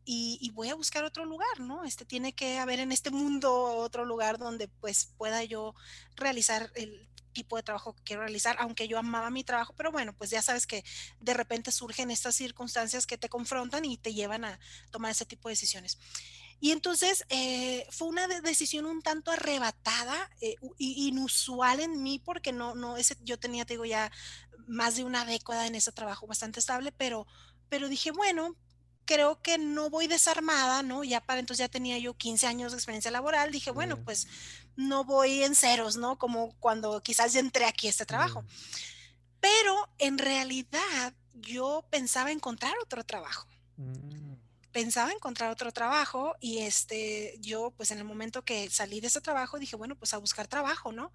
Speaker 2: Y, y, voy a buscar otro lugar, ¿no? Este tiene que haber en este mundo otro lugar donde pues pueda yo realizar el tipo de trabajo que quiero realizar, aunque yo amaba mi trabajo, pero bueno, pues ya sabes que de repente surgen estas circunstancias que te confrontan y te llevan a tomar ese tipo de decisiones. Y entonces eh, fue una decisión un tanto arrebatada, eh, inusual en mí, porque no, no, ese, yo tenía, te digo, ya más de una década en ese trabajo bastante estable, pero, pero dije, bueno, creo que no voy desarmada, ¿no? Ya para entonces ya tenía yo 15 años de experiencia laboral, dije, bueno, pues no voy en ceros, ¿no? Como cuando quizás ya entré aquí a este trabajo. Pero en realidad yo pensaba encontrar otro trabajo. Mm. Pensaba encontrar otro trabajo y este, yo pues en el momento que salí de ese trabajo dije, bueno, pues a buscar trabajo, ¿no?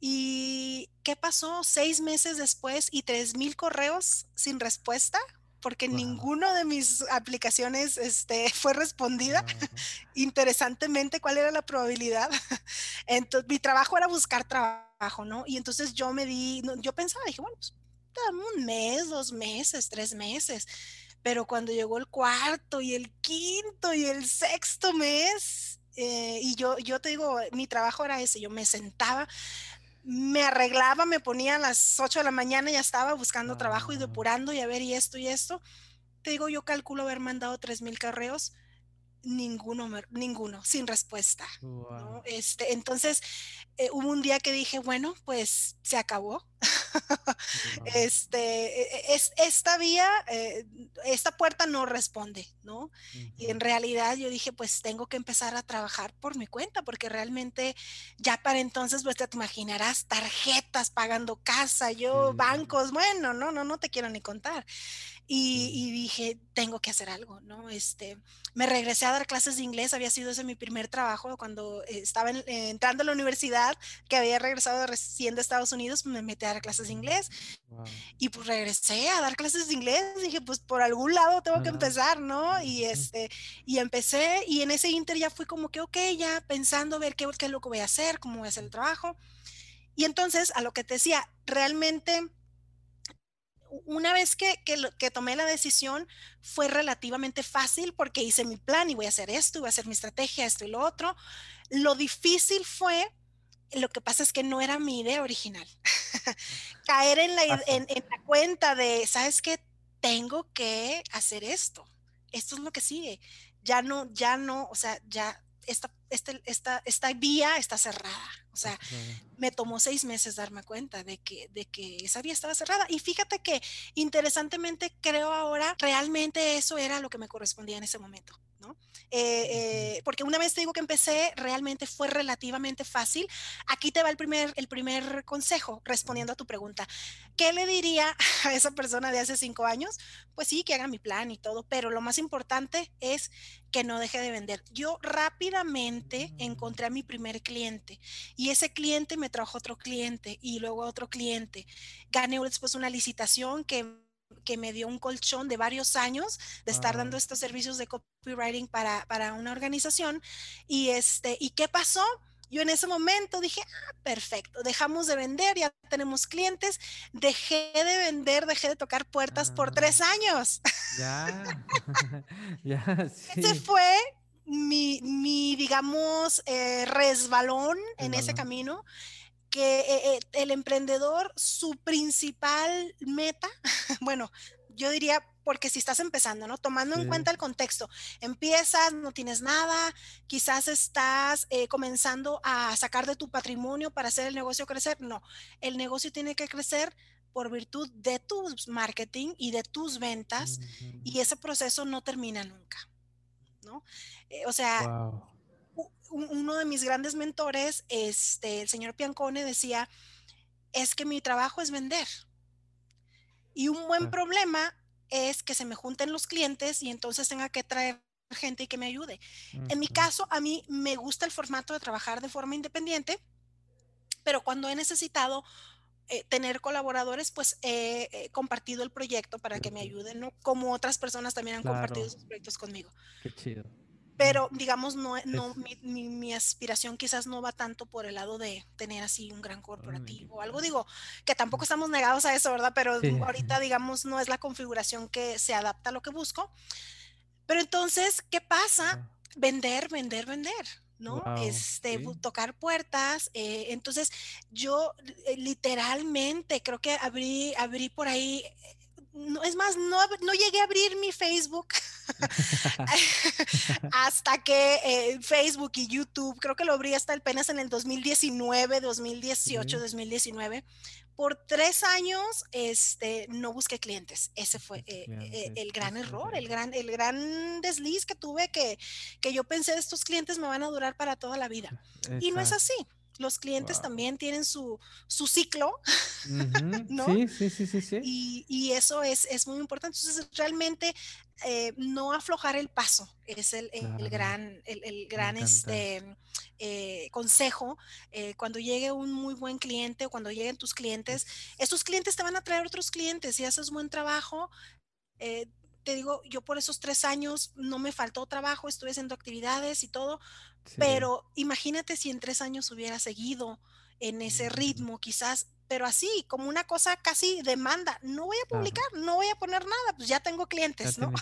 Speaker 2: ¿Y qué pasó? Seis meses después y tres mil correos sin respuesta porque ninguno de mis aplicaciones este, fue respondida. Interesantemente, ¿cuál era la probabilidad? entonces, mi trabajo era buscar trabajo, ¿no? Y entonces yo me di, yo pensaba, dije, bueno, pues dame un mes, dos meses, tres meses. Pero cuando llegó el cuarto y el quinto y el sexto mes, eh, y yo, yo te digo, mi trabajo era ese, yo me sentaba, me arreglaba, me ponía a las 8 de la mañana, y ya estaba buscando trabajo y ah. depurando y a ver y esto y esto. Te digo, yo calculo haber mandado 3 mil carreos, ninguno, ninguno, sin respuesta. Este, entonces, eh, hubo un día que dije, bueno, pues se acabó. este, e, e, es, esta vía, eh, esta puerta no responde, ¿no? Y en realidad yo dije, pues tengo que empezar a trabajar por mi cuenta, porque realmente ya para entonces, pues te imaginarás tarjetas pagando casa, yo bancos, bueno, no, no, no te quiero ni contar. Y, dije, tengo que hacer algo, ¿no? Este, me regresé a dar clases de inglés, había sido ese mi primer trabajo cuando estaba entrando a la universidad, que había regresado recién de Estados Unidos, me metí a dar clases de inglés y pues regresé a dar clases de inglés, dije, pues por algún lado tengo que empezar, ¿no? Y este, y empecé y en ese inter ya fui como que, ok, ya pensando ver qué, qué es lo que voy a hacer, cómo voy a hacer el trabajo. Y entonces, a lo que te decía, realmente una vez que, que, tomé la decisión fue relativamente fácil porque hice mi plan y voy a hacer esto, voy a hacer mi estrategia, esto y lo otro. Lo difícil fue, lo que pasa es que no era mi idea original. Caer en la, en, la cuenta de, ¿sabes qué? Tengo que hacer esto. Esto es lo que sigue. Ya no, ya no, o sea, ya esta, este, esta, esta vía está cerrada. O sea, me tomó seis meses darme cuenta de que, de que esa vía estaba cerrada. Y fíjate que interesantemente creo ahora realmente eso era lo que me correspondía en ese momento. ¿No? Eh, eh, porque una vez te digo que empecé, realmente fue relativamente fácil. Aquí te va el primer, el primer consejo respondiendo a tu pregunta. ¿Qué le diría a esa persona de hace cinco años? Pues sí, que haga mi plan y todo, pero lo más importante es que no deje de vender. Yo rápidamente encontré a mi primer cliente y ese cliente me trajo otro cliente y luego otro cliente. Gané después una licitación que que me dio un colchón de varios años de estar dando estos servicios de copywriting para, para una organización. Y, este, ¿Y qué pasó? Yo en ese momento dije, ah, perfecto, dejamos de vender, ya tenemos clientes, dejé de vender, dejé de tocar puertas por tres ah. años.
Speaker 1: Ya, ya,
Speaker 2: sí. Ese fue mi, mi digamos, eh, resbalón en ese camino que eh, eh, el emprendedor, su principal meta, bueno, yo diría porque si estás empezando, ¿no? Tomando en cuenta el contexto, empiezas, no tienes nada, quizás estás eh, comenzando a sacar de tu patrimonio para hacer el negocio crecer. No, el negocio tiene que crecer por virtud de tu marketing y de tus ventas y ese proceso no termina nunca, ¿no? Eh, o sea, uno de mis grandes mentores, este, el señor Piancone, decía, es que mi trabajo es vender. Y un buen problema es que se me junten los clientes y entonces tenga que traer gente y que me ayude. En mi caso, a mí me gusta el formato de trabajar de forma independiente, pero cuando he necesitado eh, tener colaboradores, pues he compartido el proyecto para que me ayuden, ¿no? Como otras personas también han compartido sus proyectos conmigo.
Speaker 1: Qué chido.
Speaker 2: Pero digamos, no, no mi, mi, aspiración quizás no va tanto por el lado de tener así un gran corporativo o algo. Digo, que tampoco estamos negados a eso, ¿verdad? Pero ahorita, digamos, no es la configuración que se adapta a lo que busco. Pero entonces, ¿qué pasa? Vender, vender, vender. ¿no? este, tocar puertas. Eh, entonces, yo eh, literalmente creo que abrí, abrí por ahí no, es más, no, no, llegué a abrir mi Facebook hasta que eh, Facebook y YouTube, creo que lo abrí hasta apenas en el 2019, 2018, 2019. Por tres años este, no busqué clientes. Ese fue eh, eh, el gran error, el gran, el gran desliz que tuve que, que yo pensé, estos clientes me van a durar para toda la vida. Y no es así los clientes también tienen su, su ciclo, ¿no?
Speaker 1: Sí, sí, sí, sí. sí.
Speaker 2: Y, y, eso es, es, muy importante. Entonces, realmente eh, no aflojar el paso es el, el gran, el, el gran este, eh, consejo. Eh, cuando llegue un muy buen cliente o cuando lleguen tus clientes, esos clientes te van a traer otros clientes. Si haces buen trabajo, te digo, yo por esos tres años no me faltó trabajo, estuve haciendo actividades y todo, pero imagínate si en tres años hubiera seguido en ese ritmo, quizás, pero así, como una cosa casi demanda, no voy a publicar, no voy a poner nada, pues ya tengo clientes, ¿no?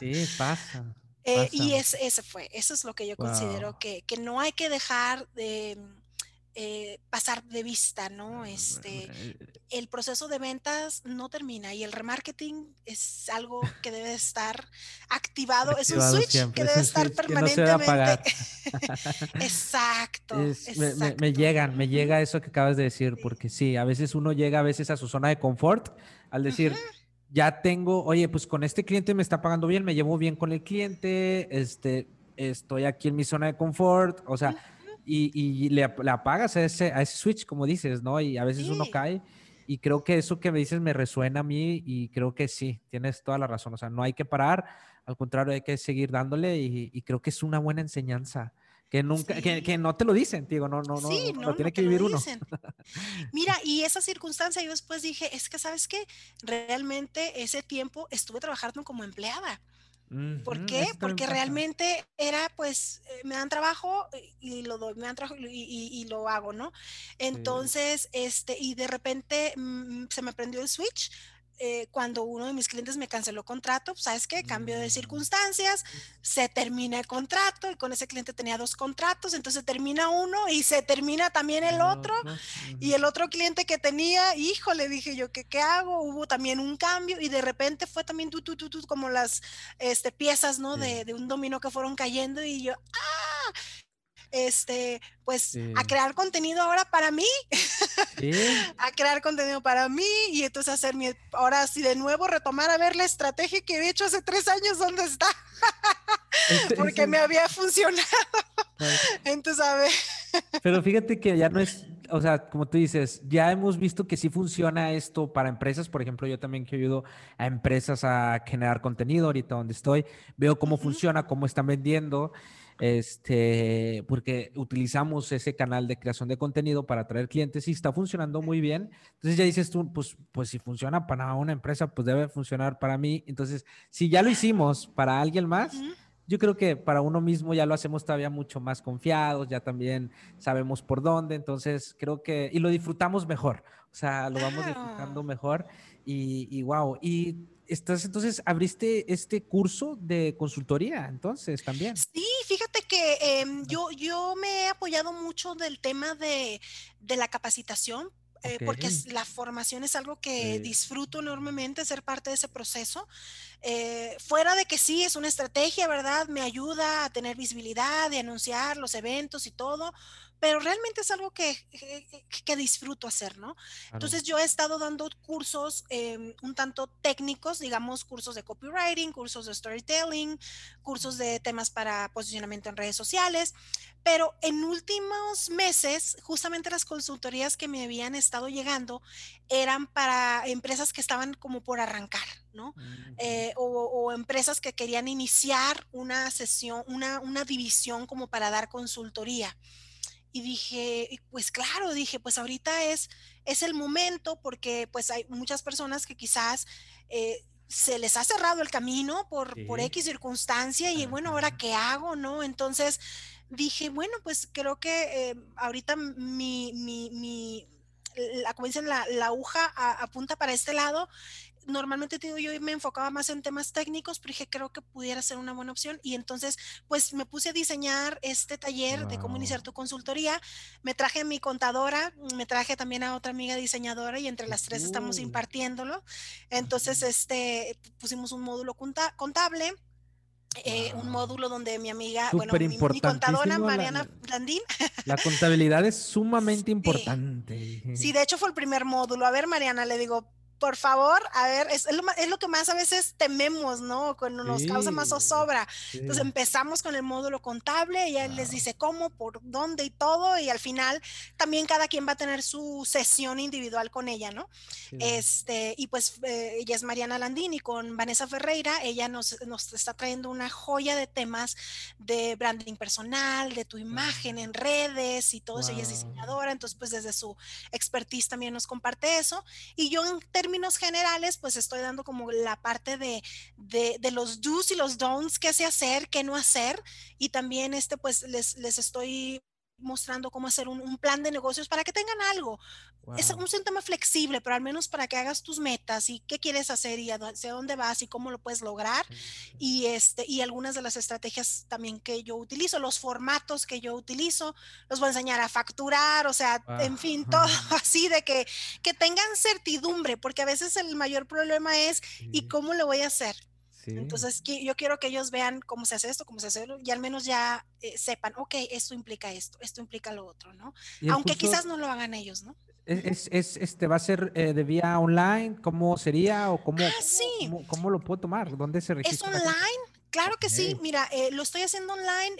Speaker 1: Sí, pasa.
Speaker 2: Eh, y ese fue, eso es lo que yo considero que, que no hay que dejar de eh, pasar de vista, ¿no? Ah, este, el proceso de ventas no termina y el remarketing es algo que debe estar activado, es un switch que debe estar permanentemente. exacto.
Speaker 1: Me, llegan, me llega eso que acabas de decir, porque sí, a veces uno llega a veces a su zona de confort al decir, ya tengo, oye, pues con este cliente me está pagando bien, me llevo bien con el cliente, este, estoy aquí en mi zona de confort, o sea y, le, apagas a ese, a ese switch, como dices, ¿no? Y a veces uno cae. Y creo que eso que me dices me resuena a mí y creo que sí, tienes toda la razón. O sea, no hay que parar, al contrario, hay que seguir dándole y, creo que es una buena enseñanza. Que nunca, que, que, no te lo dicen, digo, no, no, no, no, tiene que vivir uno.
Speaker 2: Mira, y esa circunstancia yo después dije, es que, ¿sabes qué? Realmente ese tiempo estuve trabajando como empleada. ¿Por qué? Porque realmente era, pues, eh, me dan trabajo y lo doy, me dan trabajo y, lo hago, ¿no? Entonces, este, y de repente mm, se me prendió el switch eh, cuando uno de mis clientes me canceló contrato, pues, ¿sabes qué? Cambio de mm. circunstancias, se termina el contrato y con ese cliente tenía dos contratos, entonces termina uno y se termina también el otro. Y el otro cliente que tenía, híjole, dije yo, ¿qué, qué hago? Hubo también un cambio y de repente fue también tú, tú, tú, tú, como las este, piezas, ¿no? De, de, un dominó que fueron cayendo y yo, ¡ah! Este, pues a crear contenido ahora para mí, a crear contenido para mí y entonces hacer mi, ahora sí de nuevo retomar a ver la estrategia que he hecho hace tres años, ¿dónde está? Porque me había funcionado. entonces, a ver.
Speaker 1: Pero fíjate que ya no es, o sea, como tú dices, ya hemos visto que sí funciona esto para empresas. Por ejemplo, yo también que ayudo a empresas a generar contenido ahorita donde estoy, veo cómo funciona, cómo están vendiendo este, porque utilizamos ese canal de creación de contenido para atraer clientes y está funcionando muy bien. Entonces ya dices tú, pues, pues si funciona para una empresa, pues debe funcionar para mí. Entonces, si ya lo hicimos para alguien más, yo creo que para uno mismo ya lo hacemos todavía mucho más confiados, ya también sabemos por dónde, entonces creo que, y lo disfrutamos mejor, o sea, lo vamos disfrutando mejor y, y wow, y estás entonces, abriste este curso de consultoría, entonces también.
Speaker 2: Sí, fíjate que em, yo, yo me he apoyado mucho del tema de, de la capacitación eh, porque la formación es algo que disfruto enormemente, ser parte de ese proceso. Eh, fuera de que sí, es una estrategia, ¿verdad? Me ayuda a tener visibilidad, de anunciar los eventos y todo, pero realmente es algo que, que, disfruto hacer, ¿no? Entonces yo he estado dando cursos em, un tanto técnicos, digamos, cursos de copywriting, cursos de storytelling, cursos de temas para posicionamiento en redes sociales, pero en últimos meses, justamente las consultorías que me habían estado llegando eran para empresas que estaban como por arrancar, ¿no? Eh, o, o, empresas que querían iniciar una sesión, una, una división como para dar consultoría. Y dije, pues claro, dije, pues ahorita es, es el momento porque pues hay muchas personas que quizás eh, se les ha cerrado el camino por, por X circunstancia y bueno, ahora qué hago, ¿no? Entonces dije, bueno, pues creo que eh, ahorita mi, mi, mi la, como dicen, la, la aguja apunta para este lado normalmente te digo, yo me enfocaba más en temas técnicos, pero dije, creo que pudiera ser una buena opción. Y entonces, pues me puse a diseñar este taller de cómo iniciar tu consultoría. Me traje a mi contadora, me traje también a otra amiga diseñadora y entre las tres estamos impartiéndolo. Entonces, este, pusimos un módulo contable. Eh, un módulo donde mi amiga, bueno, mi, contadora Mariana Blandín.
Speaker 1: La contabilidad es sumamente importante.
Speaker 2: sí, de hecho fue el primer módulo. A ver, Mariana, le digo, por favor, a ver, es, lo, que más a veces tememos, ¿no? Cuando nos causa más zozobra. Entonces empezamos con el módulo contable, y él les dice cómo, por dónde y todo, y al final también cada quien va a tener su sesión individual con ella, ¿no? Este, y pues eh, ella es Mariana Landini con Vanessa Ferreira, ella nos, nos, está trayendo una joya de temas de branding personal, de tu imagen en redes y todo eso, ella es diseñadora, entonces pues desde su expertise también nos comparte eso. Y yo en términos generales, pues estoy dando como la parte de, de, los do's y los don'ts, qué sé hacer, qué no hacer. Y también este, pues les, les estoy mostrando cómo hacer un, plan de negocios para que tengan algo. Es un sistema flexible, pero al menos para que hagas tus metas y qué quieres hacer y hacia dónde vas y cómo lo puedes lograr. Y, este, y algunas de las estrategias también que yo utilizo, los formatos que yo utilizo, los voy a enseñar a facturar, o sea, en fin, todo así de que, que tengan certidumbre, porque a veces el mayor problema es, ¿y cómo lo voy a hacer? Entonces, yo quiero que ellos vean cómo se hace esto, cómo se hace y al menos ya eh, sepan, ok, esto implica esto, esto implica lo otro, ¿no? Aunque quizás no lo hagan ellos, ¿no?
Speaker 1: Es, es, este, ¿Va a ser eh, de vía online? ¿Cómo sería o cómo, ah, cómo, lo puedo tomar? ¿Dónde se registra?
Speaker 2: Es online, claro que sí. Mira, eh, lo estoy haciendo online.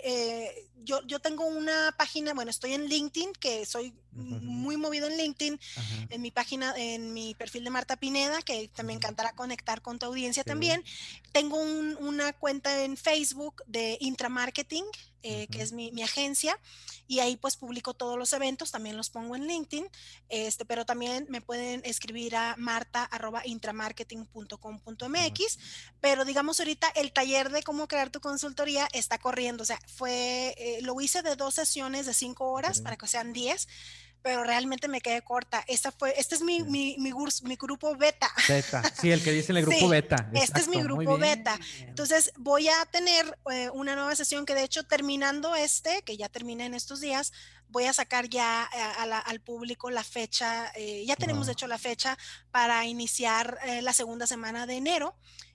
Speaker 2: yo, yo tengo una página, bueno, estoy en LinkedIn, que soy muy movido en LinkedIn, en mi página, en mi perfil de Marta Pineda, que también encantará conectar con tu audiencia también. Tengo una cuenta en Facebook de Intramarketing, eh, que es mi, mi, agencia, y ahí pues publico todos los eventos, también los pongo en LinkedIn, este, pero también me pueden escribir a marta.intramarketing.com.mx, pero digamos ahorita el taller de cómo crear tu consultoría está corriendo, o sea, fue, eh, lo hice de dos sesiones de cinco horas para que sean diez, pero realmente me quedé corta. Esta fue, este es mi, mi, mi, mi grupo beta.
Speaker 1: Beta, sí, el que dice el grupo beta.
Speaker 2: este es mi grupo beta. Entonces voy a tener eh, una nueva sesión que de hecho terminando este, que ya termina en estos días, voy a sacar ya eh, al público la fecha, eh, ya tenemos de hecho la fecha para iniciar la segunda semana de enero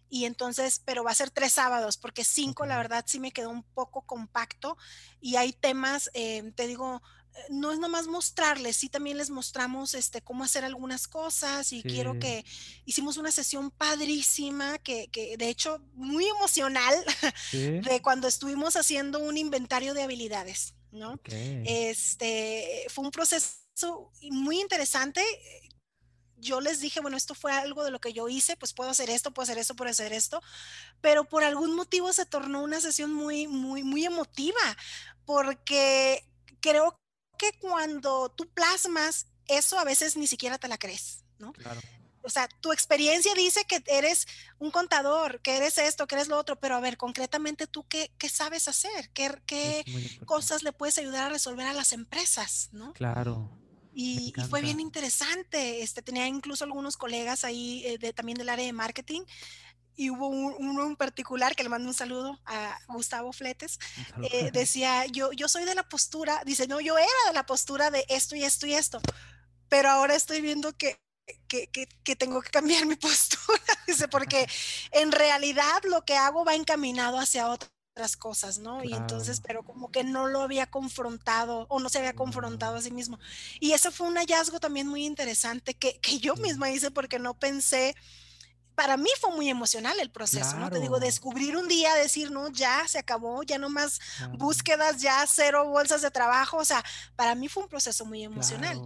Speaker 2: y entonces, pero va a ser tres sábados, porque cinco, la verdad, sí me quedó un poco compacto y hay temas, te digo, no es nomás mostrarles, sí también les mostramos este, cómo hacer algunas cosas y quiero que hicimos una sesión padrísima, que, que de hecho muy emocional, de cuando estuvimos haciendo un inventario de habilidades, ¿no? Este, fue un proceso muy interesante. Yo les dije, bueno, esto fue algo de lo que yo hice, pues puedo hacer esto, puedo hacer esto, puedo hacer esto, pero por algún motivo se tornó una sesión muy, muy, muy emotiva, porque creo que cuando tú plasmas eso, a veces ni siquiera te la crees, ¿no? Claro. O sea, tu experiencia dice que eres un contador, que eres esto, que eres lo otro, pero a ver, concretamente tú qué, qué sabes hacer, qué, qué cosas le puedes ayudar a resolver a las empresas, ¿no?
Speaker 1: Claro.
Speaker 2: Y, fue bien interesante. Este, tenía incluso algunos colegas ahí eh, de, también del área de marketing y hubo uno en particular que le mando un saludo a Gustavo Fletes, eh, decía, yo, yo soy de la postura, dice, no, yo era de la postura de esto y esto y esto, pero ahora estoy viendo que, que, que, tengo que cambiar mi postura, dice, porque en realidad lo que hago va encaminado hacia otras cosas, ¿no? Y entonces, pero como que no lo había confrontado o no se había confrontado a sí mismo. Y eso fue un hallazgo también muy interesante que, que yo misma hice porque no pensé para mí fue muy emocional el proceso, ¿no? Te digo, descubrir un día, decir, no, ya se acabó, ya no más búsquedas, ya cero bolsas de trabajo, o sea, para mí fue un proceso muy emocional.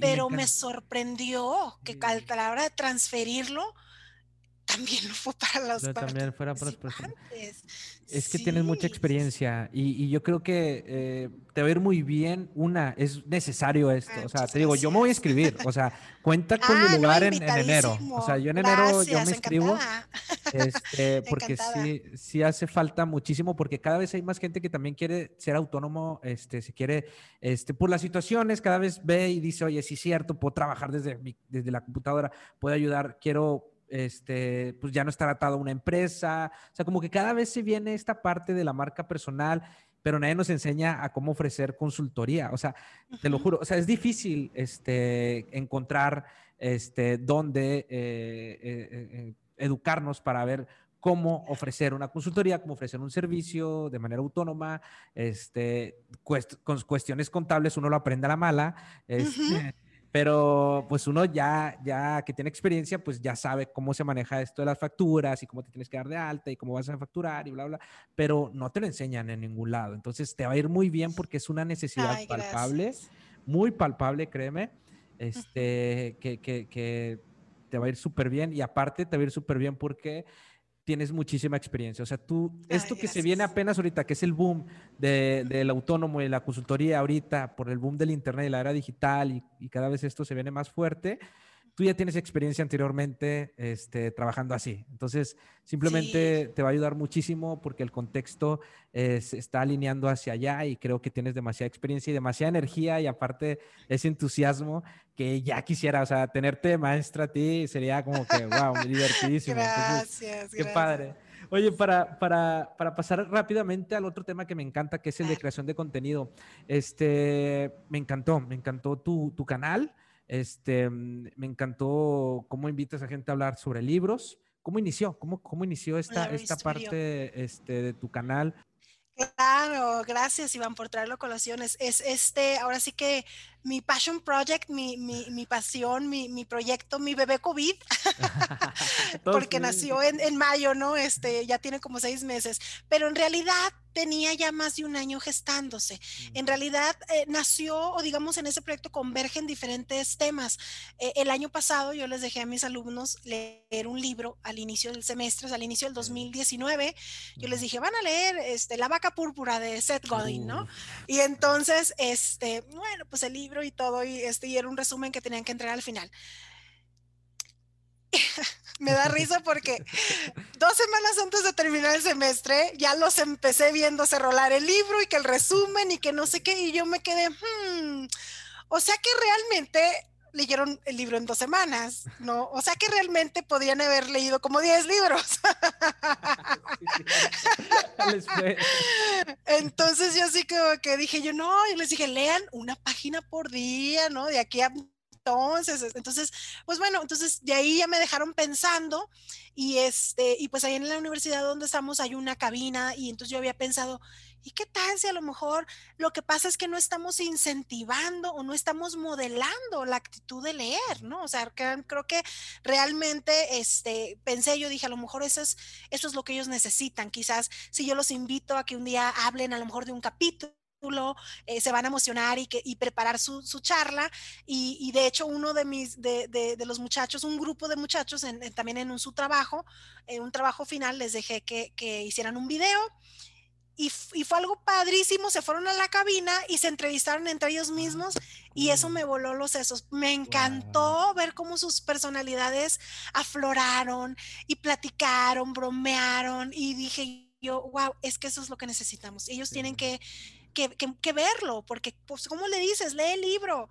Speaker 2: Pero me, sorprendió que a la hora de transferirlo, también fue para los
Speaker 1: también fuera para Es que tienes mucha experiencia y, yo creo que eh, te va a ir muy bien. Una, es necesario esto. o sea, te digo, yo me voy a escribir. O sea, cuenta con mi ah, lugar en, enero. O sea, yo en enero yo me inscribo. Este, porque sí, sí hace falta muchísimo porque cada vez hay más gente que también quiere ser autónomo, este, se quiere, este, por las situaciones, cada vez ve y dice, oye, sí es cierto, puedo trabajar desde, desde la computadora, puedo ayudar, quiero este, pues ya no estar atado a una empresa. O sea, como que cada vez se viene esta parte de la marca personal, pero nadie nos enseña a cómo ofrecer consultoría. O sea, te lo juro, o sea, es difícil este, encontrar este, dónde eh, eh, eh, educarnos para ver cómo ofrecer una consultoría, cómo ofrecer un servicio de manera autónoma, este, con cuestiones contables uno lo aprende a la mala, este, pero pues uno ya, ya que tiene experiencia, pues ya sabe cómo se maneja esto de las facturas y cómo te tienes que dar de alta y cómo vas a facturar y bla, bla, pero no te lo enseñan en ningún lado. Entonces te va a ir muy bien porque es una necesidad palpable, muy palpable, créeme, este, que, que, que te va a ir súper bien y aparte te va a ir súper bien porque tienes muchísima experiencia. O sea, tú, esto que se viene apenas ahorita, que es el boom del autónomo y la consultoría ahorita, por el boom del Internet y la era digital, y, y, cada vez esto se viene más fuerte, tú ya tienes experiencia anteriormente este, trabajando así. Entonces, simplemente te va a ayudar muchísimo porque el contexto se está alineando hacia allá y creo que tienes demasiada experiencia y demasiada energía y aparte ese entusiasmo que ya quisiera, o sea, tenerte maestra a ti sería como que, wow, muy divertidísimo.
Speaker 2: gracias,
Speaker 1: Qué padre. Oye, para, para, para, pasar rápidamente al otro tema que me encanta, que es el de creación de contenido. Este, me encantó, me encantó tu, tu canal. Este, mm, me encantó cómo invitas a gente a hablar sobre libros. ¿Cómo inició? ¿Cómo, cómo inició esta, esta parte este, de tu canal?
Speaker 2: Claro, gracias Iván por traerlo a colaciones. Es este, ahora sí que mi passion project, mi, mi, mi pasión, mi, mi, proyecto, mi bebé COVID, porque nació en, en, mayo, ¿no? Este, ya tiene como seis meses, pero en realidad tenía ya más de un año gestándose. Mm. En realidad eh, nació, o digamos, en ese proyecto convergen diferentes temas. Eh, el año pasado yo les dejé a mis alumnos leer un libro al inicio del semestre, al inicio del 2019. Yo les dije, van a leer este, La vaca púrpura de Seth Godin, ¿no? Y entonces, este, bueno, pues el libro y todo, y, este, y era un resumen que tenían que entregar al final. me da risa porque dos semanas antes de terminar el semestre ya los empecé viéndose rolar el libro y que el resumen y que no sé qué, y yo me quedé, hmm, o sea que realmente leyeron el libro en dos semanas, ¿no? O sea que realmente podrían haber leído como 10 libros. Entonces yo así como que dije, yo no, yo les dije, lean una página por día, ¿no? De aquí a entonces, entonces, pues bueno, entonces de ahí ya me dejaron pensando y este, y pues ahí en la universidad donde estamos hay una cabina y entonces yo había pensado, ¿y qué tal si a lo mejor lo que pasa es que no estamos incentivando o no estamos modelando la actitud de leer, ¿no? O sea, creo que realmente, este, pensé, yo dije, a lo mejor eso es, eso es lo que ellos necesitan, quizás si yo los invito a que un día hablen a lo mejor de un capítulo, eh, se van a emocionar y, que, y preparar su, su charla. Y, y, de hecho, uno de, mis, de, de, de, los muchachos, un grupo de muchachos, en, en, también en un, su trabajo, un trabajo final, les dejé que, que hicieran un video. Y, y, fue algo padrísimo, se fueron a la cabina y se entrevistaron entre ellos mismos y eso me voló los sesos. Me encantó wow. ver cómo sus personalidades afloraron y platicaron, bromearon y dije yo, wow, es que eso es lo que necesitamos. Ellos sí. tienen que que, que, que, verlo, porque, pues, ¿cómo le dices? Lee el libro.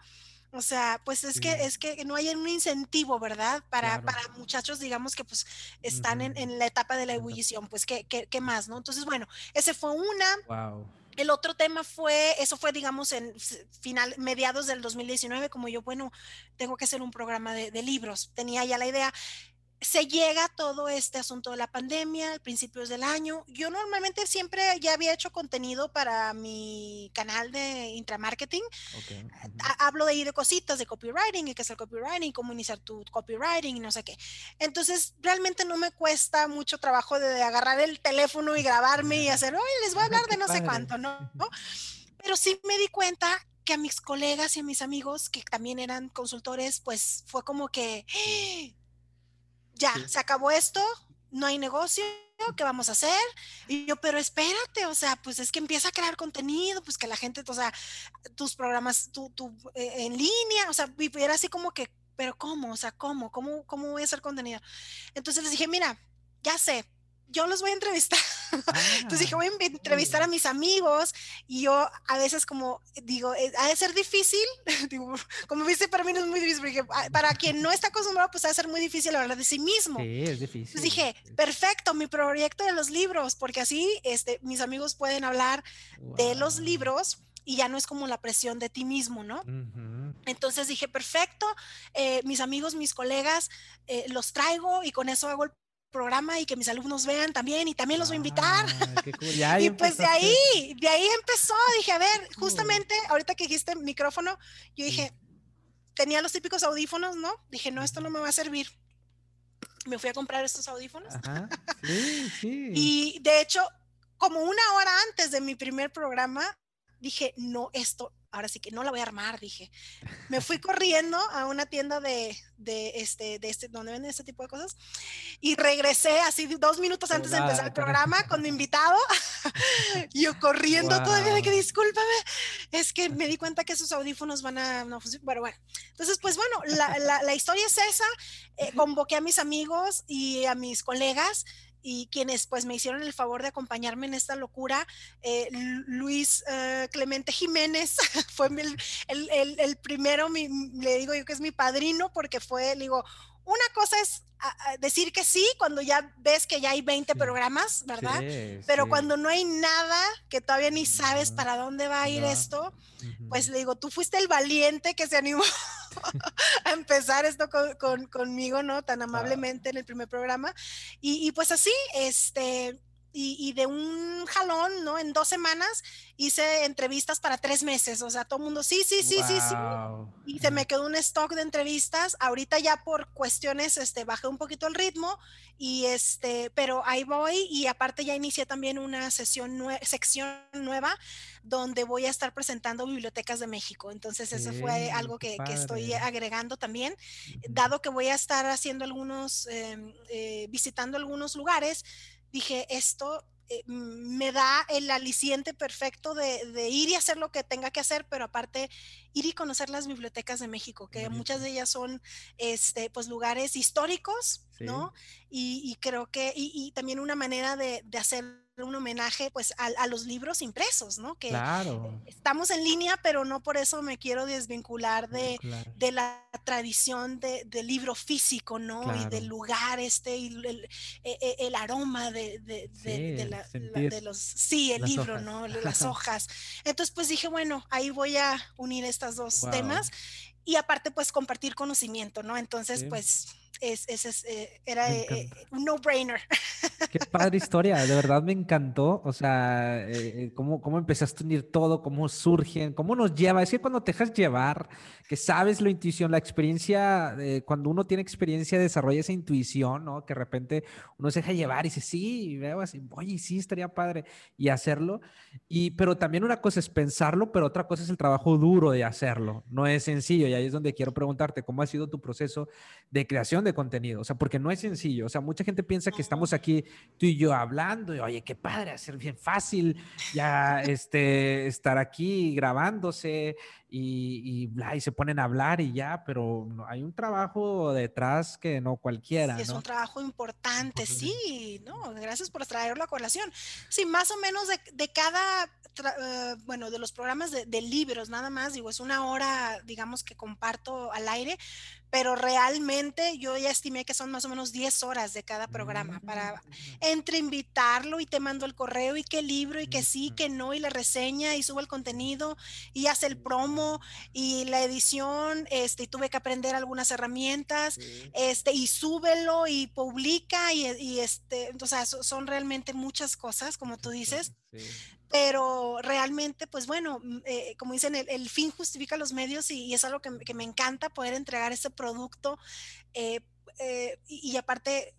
Speaker 2: O sea, pues es sí. que es que no hay un incentivo, ¿verdad? Para, claro. para muchachos, digamos que pues están uh -huh. en, en, la etapa de la ebullición, pues ¿qué, qué, qué más, ¿no? Entonces, bueno, ese fue una.
Speaker 1: Wow.
Speaker 2: El otro tema fue, eso fue, digamos, en final, mediados del 2019, como yo, bueno, tengo que hacer un programa de, de libros. Tenía ya la idea se llega todo este asunto de la pandemia, principios del año. Yo normalmente siempre ya había hecho contenido para mi canal de intramarketing. Okay. Hablo de ahí de cositas de copywriting y qué es el copywriting, cómo iniciar tu copywriting y no sé qué. Entonces, realmente no me cuesta mucho trabajo de agarrar el teléfono y grabarme y hacer, oye, les voy a hablar de no sé cuánto, ¿no? Pero sí me di cuenta que a mis colegas y a mis amigos que también eran consultores, pues fue como que ya, se acabó esto, no hay negocio, ¿qué vamos a hacer? Y yo, pero espérate, o sea, pues es que empieza a crear contenido, pues que la gente, o sea, tus programas, tú, tú eh, en línea, o sea, era así como que, pero ¿cómo? O sea, ¿cómo? ¿Cómo, cómo voy a hacer contenido? Entonces les dije, mira, ya sé, yo los voy a entrevistar. Entonces dije, ah, voy a entrevistar a mis amigos y yo a veces como digo, eh, ha de ser difícil, digo, como viste, para mí no es muy difícil, porque ah, para quien no está acostumbrado, pues ha de ser muy difícil hablar de sí mismo.
Speaker 1: Sí, es difícil.
Speaker 2: Entonces dije, perfecto, mi proyecto de los libros, porque así este, mis amigos pueden hablar de los libros y ya no es como la presión de ti mismo, ¿no? Entonces dije, perfecto, eh, mis amigos, mis colegas, eh, los traigo y con eso hago el programa y que mis alumnos vean también y también los voy a invitar. Ah, y pues de ahí, de ahí empezó, dije, a ver, justamente ahorita que dijiste micrófono, yo dije, tenía los típicos audífonos, ¿no? Dije, no, esto no me va a servir. Me fui a comprar estos audífonos. Sí, sí. y de hecho, como una hora antes de mi primer programa, dije, no, esto ahora sí que no la voy a armar, dije. Me fui corriendo a una tienda de, de, este, de este, donde venden este tipo de cosas y regresé así dos minutos antes de empezar el programa con mi invitado. yo corriendo todavía de que discúlpame, es que me di cuenta que esos audífonos van a no Pero bueno, entonces, pues bueno, la, la, la historia es esa. Eh, convoqué a mis amigos y a mis colegas y quienes pues me hicieron el favor de acompañarme en esta locura, eh, Luis eh, Clemente Jiménez fue el, el, el, primero, le digo yo que es mi padrino, porque fue, le digo, una cosa es decir que sí cuando ya ves que ya hay 20 programas, ¿verdad? Pero cuando no hay nada, que todavía ni sabes para dónde va a ir esto, pues le digo, tú fuiste el valiente que se animó a empezar esto con, conmigo, ¿no? Tan amablemente en el primer programa. Y, y pues así, este y, de un jalón, ¿no? En dos semanas hice entrevistas para tres meses, o sea, todo el mundo, sí, sí, sí, sí, sí. Y se me quedó un stock de entrevistas. Ahorita ya por cuestiones, este, bajé un poquito el ritmo y este, pero ahí voy y aparte ya inicié también una sesión, sección nueva donde voy a estar presentando bibliotecas de México. Entonces eso fue algo que, que, estoy agregando también, dado que voy a estar haciendo algunos, em, eh, visitando algunos lugares dije, esto eh, me da el aliciente perfecto de, ir y hacer lo que tenga que hacer, pero aparte ir y conocer las bibliotecas de México, que muchas de ellas son este, pues, lugares históricos, ¿no? Y, creo que, y, también una manera de, de hacer un homenaje pues a, los libros impresos, ¿no? Que estamos en línea, pero no por eso me quiero desvincular de, de la tradición de, del libro físico, ¿no? Y del lugar este, y el, e, e, el, aroma de, de, los, sí, el libro, ¿no? Las hojas. Entonces pues dije, bueno, ahí voy a unir estos dos temas y aparte pues compartir conocimiento, ¿no? Entonces pues es, es, eh, era eh, eh, un no-brainer.
Speaker 1: Qué padre historia, de verdad me encantó. O sea, cómo, cómo empezaste a unir todo, cómo surgen, cómo nos lleva. Es que cuando te dejas llevar, que sabes la intuición, la experiencia, cuando uno tiene experiencia, desarrolla esa intuición, ¿no? Que de repente uno se deja llevar y dice, sí, veo así, oye, sí, estaría padre, y hacerlo. Y, pero también una cosa es pensarlo, pero otra cosa es el trabajo duro de hacerlo. No es sencillo, y ahí es donde quiero preguntarte, ¿cómo ha sido tu proceso de creación de contenido, o sea, porque no es sencillo, o sea, mucha gente piensa que estamos aquí tú y yo hablando, y oye, qué padre, hacer bien fácil ya este, estar aquí grabándose y, y, se ponen a hablar y ya, pero hay un trabajo detrás que no cualquiera.
Speaker 2: Sí, es un trabajo importante, sí, ¿no? Gracias por traerlo a colación. Sí, más o menos de, de cada, uh, bueno, de los programas de, de, libros, nada más, digo, es una hora, digamos, que comparto al aire, pero realmente yo ya estimé que son más o menos 10 horas de cada programa para mm. entre invitarlo y te mando el correo y qué libro y que sí, que no y la reseña y subo el contenido y hace el promo y la edición, este, y tuve que aprender algunas herramientas, este, y súbelo y publica y, y este, o sea, son realmente muchas cosas, como tú dices. Sí pero realmente, pues bueno, mm, eh, como dicen, el, fin justifica los medios y, es algo que, me encanta poder entregar ese producto eh, eh, y, aparte,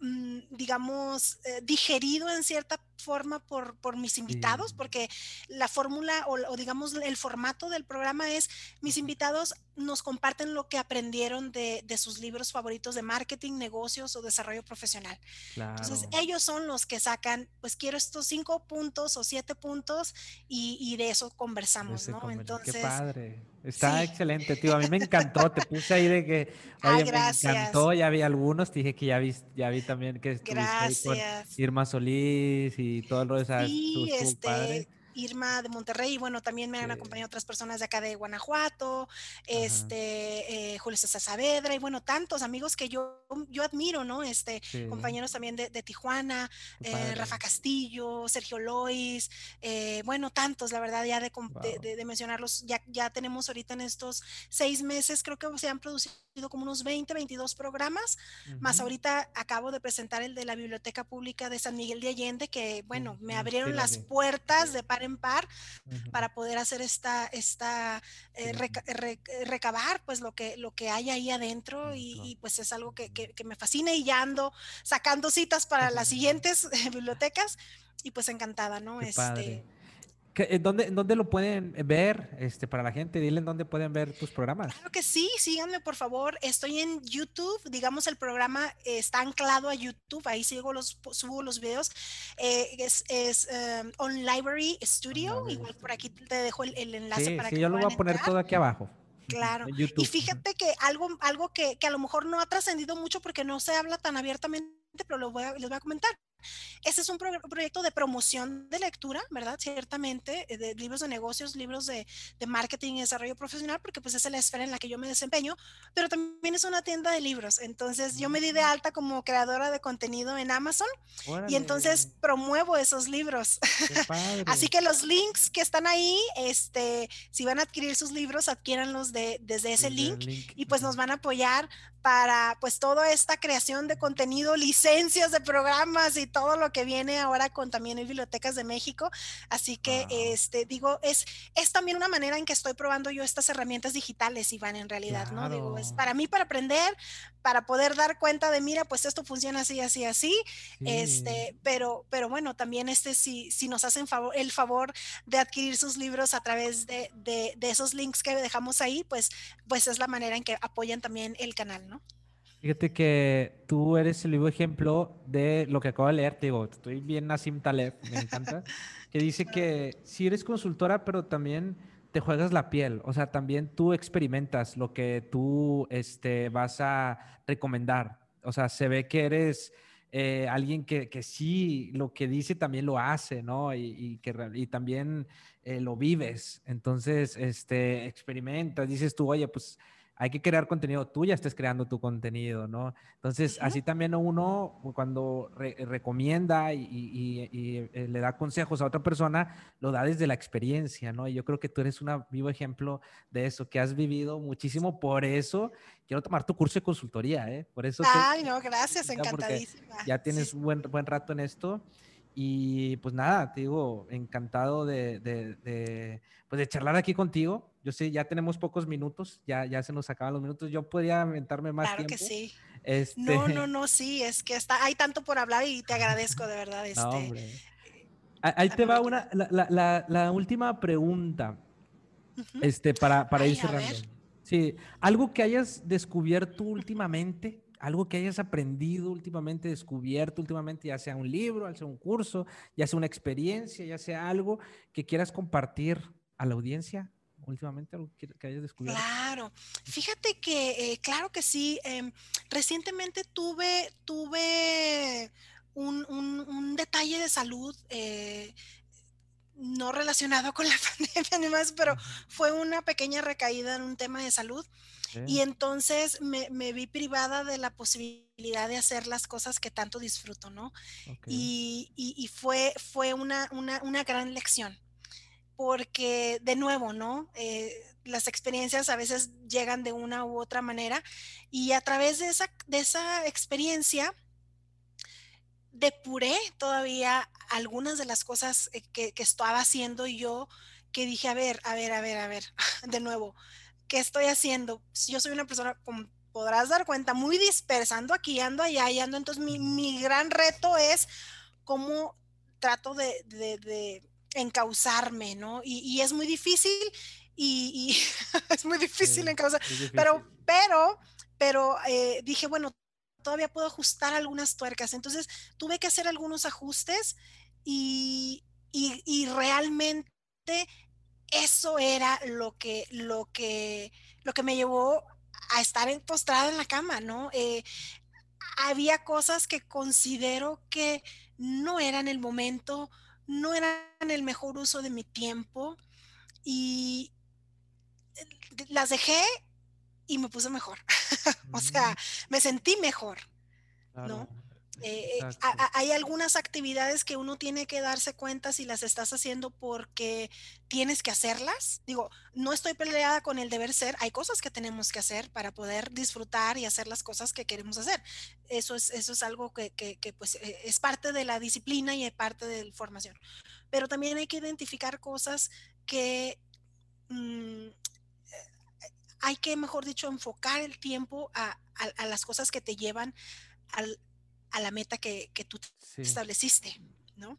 Speaker 2: mm, digamos, digerido en cierta forma por, por mis invitados, porque la fórmula o, digamos el formato del programa es mis invitados nos comparten lo que aprendieron de, de, sus libros favoritos de marketing, negocios o desarrollo profesional. Entonces ellos son los que sacan, pues quiero estos cinco puntos o siete puntos y, y de eso conversamos, ¿no?
Speaker 1: Entonces... Qué padre. Está excelente, tío. A mí me encantó. Te puse ahí de que,
Speaker 2: oye, me
Speaker 1: encantó. Ya vi algunos. Te dije que ya vi, ya vi también que estuviste ahí con Irma Solís y y todo lo de esa.
Speaker 2: Sí, este, Irma de Monterrey, y bueno, también me han acompañado otras personas de acá de Guanajuato, este, eh, Julio César Saavedra, y bueno, tantos amigos que yo, yo admiro, ¿no? Este, compañeros también de, Tijuana, eh, Rafa Castillo, Sergio Lois, eh, bueno, tantos, la verdad, ya de, de, mencionarlos, ya, ya tenemos ahorita en estos seis meses, creo que se han producido como unos 20, 22 programas, más ahorita acabo de presentar el de la Biblioteca Pública de San Miguel de Allende, que bueno, me abrieron las puertas de par en par para poder hacer esta, esta eh, eh, recabar pues lo que, lo que hay ahí adentro y, pues es algo que, que, me fascina y ya ando sacando citas para las siguientes bibliotecas y pues encantada, ¿no?
Speaker 1: este, eh, ¿Dónde, ¿Dónde, lo pueden ver este, para la gente? Dile en dónde pueden ver tus programas.
Speaker 2: Claro que sí, síganme por favor. Estoy en YouTube, digamos el programa está anclado a YouTube, ahí sigo los, subo los videos. Eh, es, es um, On Library Studio, igual por aquí te dejo el, enlace para
Speaker 1: sí,
Speaker 2: que
Speaker 1: yo lo voy a poner todo aquí abajo.
Speaker 2: Claro. Y fíjate que algo, algo que, que a lo mejor no ha trascendido mucho porque no se habla tan abiertamente, pero lo voy a, les voy a comentar. Este es un proyecto de promoción de lectura, ¿verdad? Ciertamente, eh, de libros de negocios, libros de, de, marketing y desarrollo profesional, porque pues es la esfera en la que yo me desempeño, pero también es una tienda de libros. Entonces yo me di de mm. alta como creadora de contenido en Amazon y entonces promuevo esos libros. Así que los links que están ahí, este, si van a adquirir sus libros, adquiéranlos de, desde ese link, link, y pues nos van a apoyar para pues toda esta creación de contenido, licencias de programas y todo lo que viene ahora con también Bibliotecas de México. Así que, este, digo, es, es también una manera en que estoy probando yo estas herramientas digitales, Iván, en realidad, ¿no? Digo, es para mí, para aprender, para poder dar cuenta de, mira, pues esto funciona así, así, así. Este, pero, pero bueno, también este, si, si nos hacen favor, el favor de adquirir sus libros a través de, de, de esos links que dejamos ahí, pues, pues es la manera en que apoyan también el canal, ¿no?
Speaker 1: Fíjate que tú eres el vivo ejemplo de lo que acabo de leer. Te digo, estoy bien Nassim Taleb, me encanta. que dice que si eres consultora, pero también te juegas la piel. O sea, también tú experimentas lo que tú este, vas a recomendar. O sea, se ve que eres eh, alguien que, que, sí, lo que dice también lo hace, ¿no? Y, que, y también eh, lo vives. Entonces, este, experimentas, dices tú, oye, pues hay que crear contenido, tú ya estés creando tu contenido, ¿no? Entonces, así también uno cuando recomienda y, eh, le da consejos a otra persona, lo da desde la experiencia, ¿no? Y yo creo que tú eres un vivo ejemplo de eso, que has vivido muchísimo, por eso quiero tomar tu curso de consultoría, ¿eh? Por eso.
Speaker 2: Ay, no, gracias, encantadísima.
Speaker 1: Ya tienes un buen, buen rato en esto. Y pues nada, te digo, encantado de, de, pues de charlar aquí contigo. Yo sé, ya tenemos pocos minutos, ya, ya se nos acaban los minutos. Yo podría aventarme más
Speaker 2: claro
Speaker 1: tiempo.
Speaker 2: Claro que sí. Este... No, no, no, sí, es que está, hay tanto por hablar y te agradezco de verdad. Este, no, hombre.
Speaker 1: Ahí te va una, la, la, la, última pregunta, este, para, para ir cerrando. Sí, algo que hayas descubierto últimamente algo que hayas aprendido últimamente, descubierto últimamente, ya sea un libro, ya sea un curso, ya sea una experiencia, ya sea algo que quieras compartir a la audiencia. Últimamente, algo que, hayas descubierto.
Speaker 2: Claro, fíjate que, eh, claro que sí, em, recientemente tuve, tuve un, un, detalle de salud. Eh, no relacionado con la pandemia ni más, pero fue una pequeña recaída en un tema de salud. Y entonces me, vi privada de la posibilidad de hacer las cosas que tanto disfruto, ¿no? Y, fue, fue una, una, gran lección, porque de nuevo, ¿no? Eh, las experiencias a veces llegan de una u otra manera y a través de esa, de esa experiencia depuré todavía algunas de las cosas eh, que, estaba haciendo yo, que dije, a ver, a ver, a ver, a ver, de nuevo, ¿qué estoy haciendo? Yo soy una persona, como podrás dar cuenta, muy dispersando aquí, ando allá, y ando. Entonces, mi, gran reto es cómo trato de, de, encauzarme, ¿no? Y, es muy difícil, y, es muy difícil encauzar, pero, pero, pero eh, dije, bueno, todavía puedo ajustar algunas tuercas. Entonces tuve que hacer algunos ajustes y, realmente eso era lo que, lo que, lo que me llevó a estar postrada en la cama, ¿no? Eh, había cosas que considero que no eran el momento, no eran el mejor uso de mi tiempo y las dejé y me puse mejor. o sea, me sentí mejor, ¿no? Eh, eh, hay algunas actividades que uno tiene que darse cuenta si las estás haciendo porque tienes que hacerlas. Digo, no estoy peleada con el deber ser, hay cosas que tenemos que hacer para poder disfrutar y hacer las cosas que queremos hacer. Eso es, eso es algo que, pues, eh, es parte de la disciplina y es parte de la formación. Pero también hay que identificar cosas que mm, hay que, mejor dicho, enfocar el tiempo a, las cosas que te llevan a la meta que, tú estableciste, ¿no?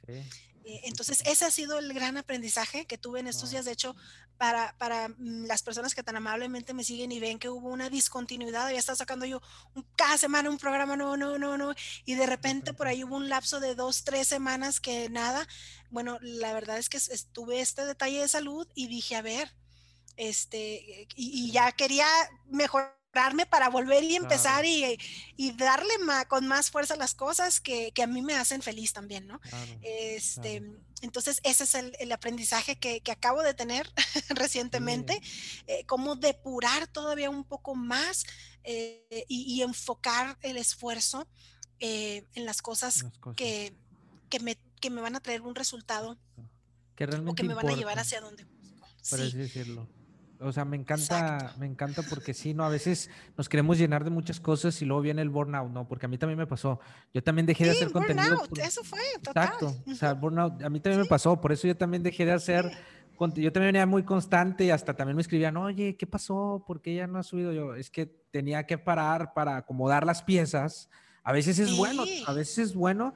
Speaker 2: Eh, entonces, ese ha sido el gran aprendizaje que tuve en estos días. De hecho, para, para, mm, las personas que tan amablemente me siguen y ven que hubo una discontinuidad, ya estaba sacando yo cada semana un programa, no, no, no, no, y de repente por ahí hubo un lapso de dos, tres semanas que nada. Bueno, la verdad es que estuve este detalle de salud y dije, a ver, este, y, ya quería para volver y empezar y, darle con más fuerza las cosas que, a mí me hacen feliz también, ¿no? este, Entonces, ese es el, aprendizaje que, acabo de tener recientemente, eh, cómo depurar todavía un poco más eh, y, enfocar el esfuerzo eh, en las cosas, Que, me, que me van a traer un resultado
Speaker 1: que realmente
Speaker 2: o que me van a llevar hacia donde.
Speaker 1: Por así decirlo. O sea, me encanta, me encanta porque sí, ¿no? A veces nos queremos llenar de muchas cosas y luego viene el burnout, ¿no? Porque a mí también me pasó. Yo también dejé de hacer contenido.
Speaker 2: Burnout, eso fue, total.
Speaker 1: Exacto. O sea, burnout, a mí también me pasó. Por eso yo también dejé de hacer. Yo también venía muy constante y hasta también me escribían, oye, ¿qué pasó? ¿Por qué ya no ha subido? Yo, es que tenía que parar para acomodar las piezas. A veces es bueno, a veces es bueno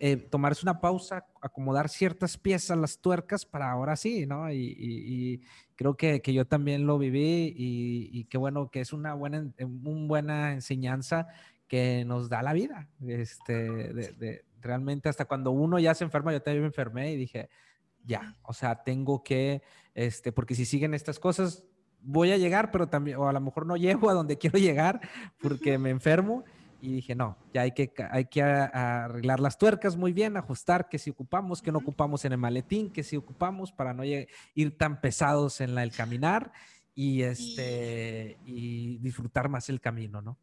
Speaker 1: eh, tomarse una pausa, acomodar ciertas piezas, las tuercas para ahora sí, ¿no? Y, creo que, yo también lo viví y, qué bueno que es una buena, buena enseñanza que nos da la vida. Este, de, realmente hasta cuando uno ya se enferma, yo también me enfermé y dije, ya, o sea, tengo que, este, porque si siguen estas cosas, voy a llegar, pero también, o a lo mejor no llego a donde quiero llegar porque me enfermo y dije, no, ya hay que, hay que arreglar las tuercas muy bien, ajustar que si ocupamos, que no ocupamos en el maletín, que si ocupamos para no ir tan pesados en la, el caminar y, este, y disfrutar más el camino, ¿no?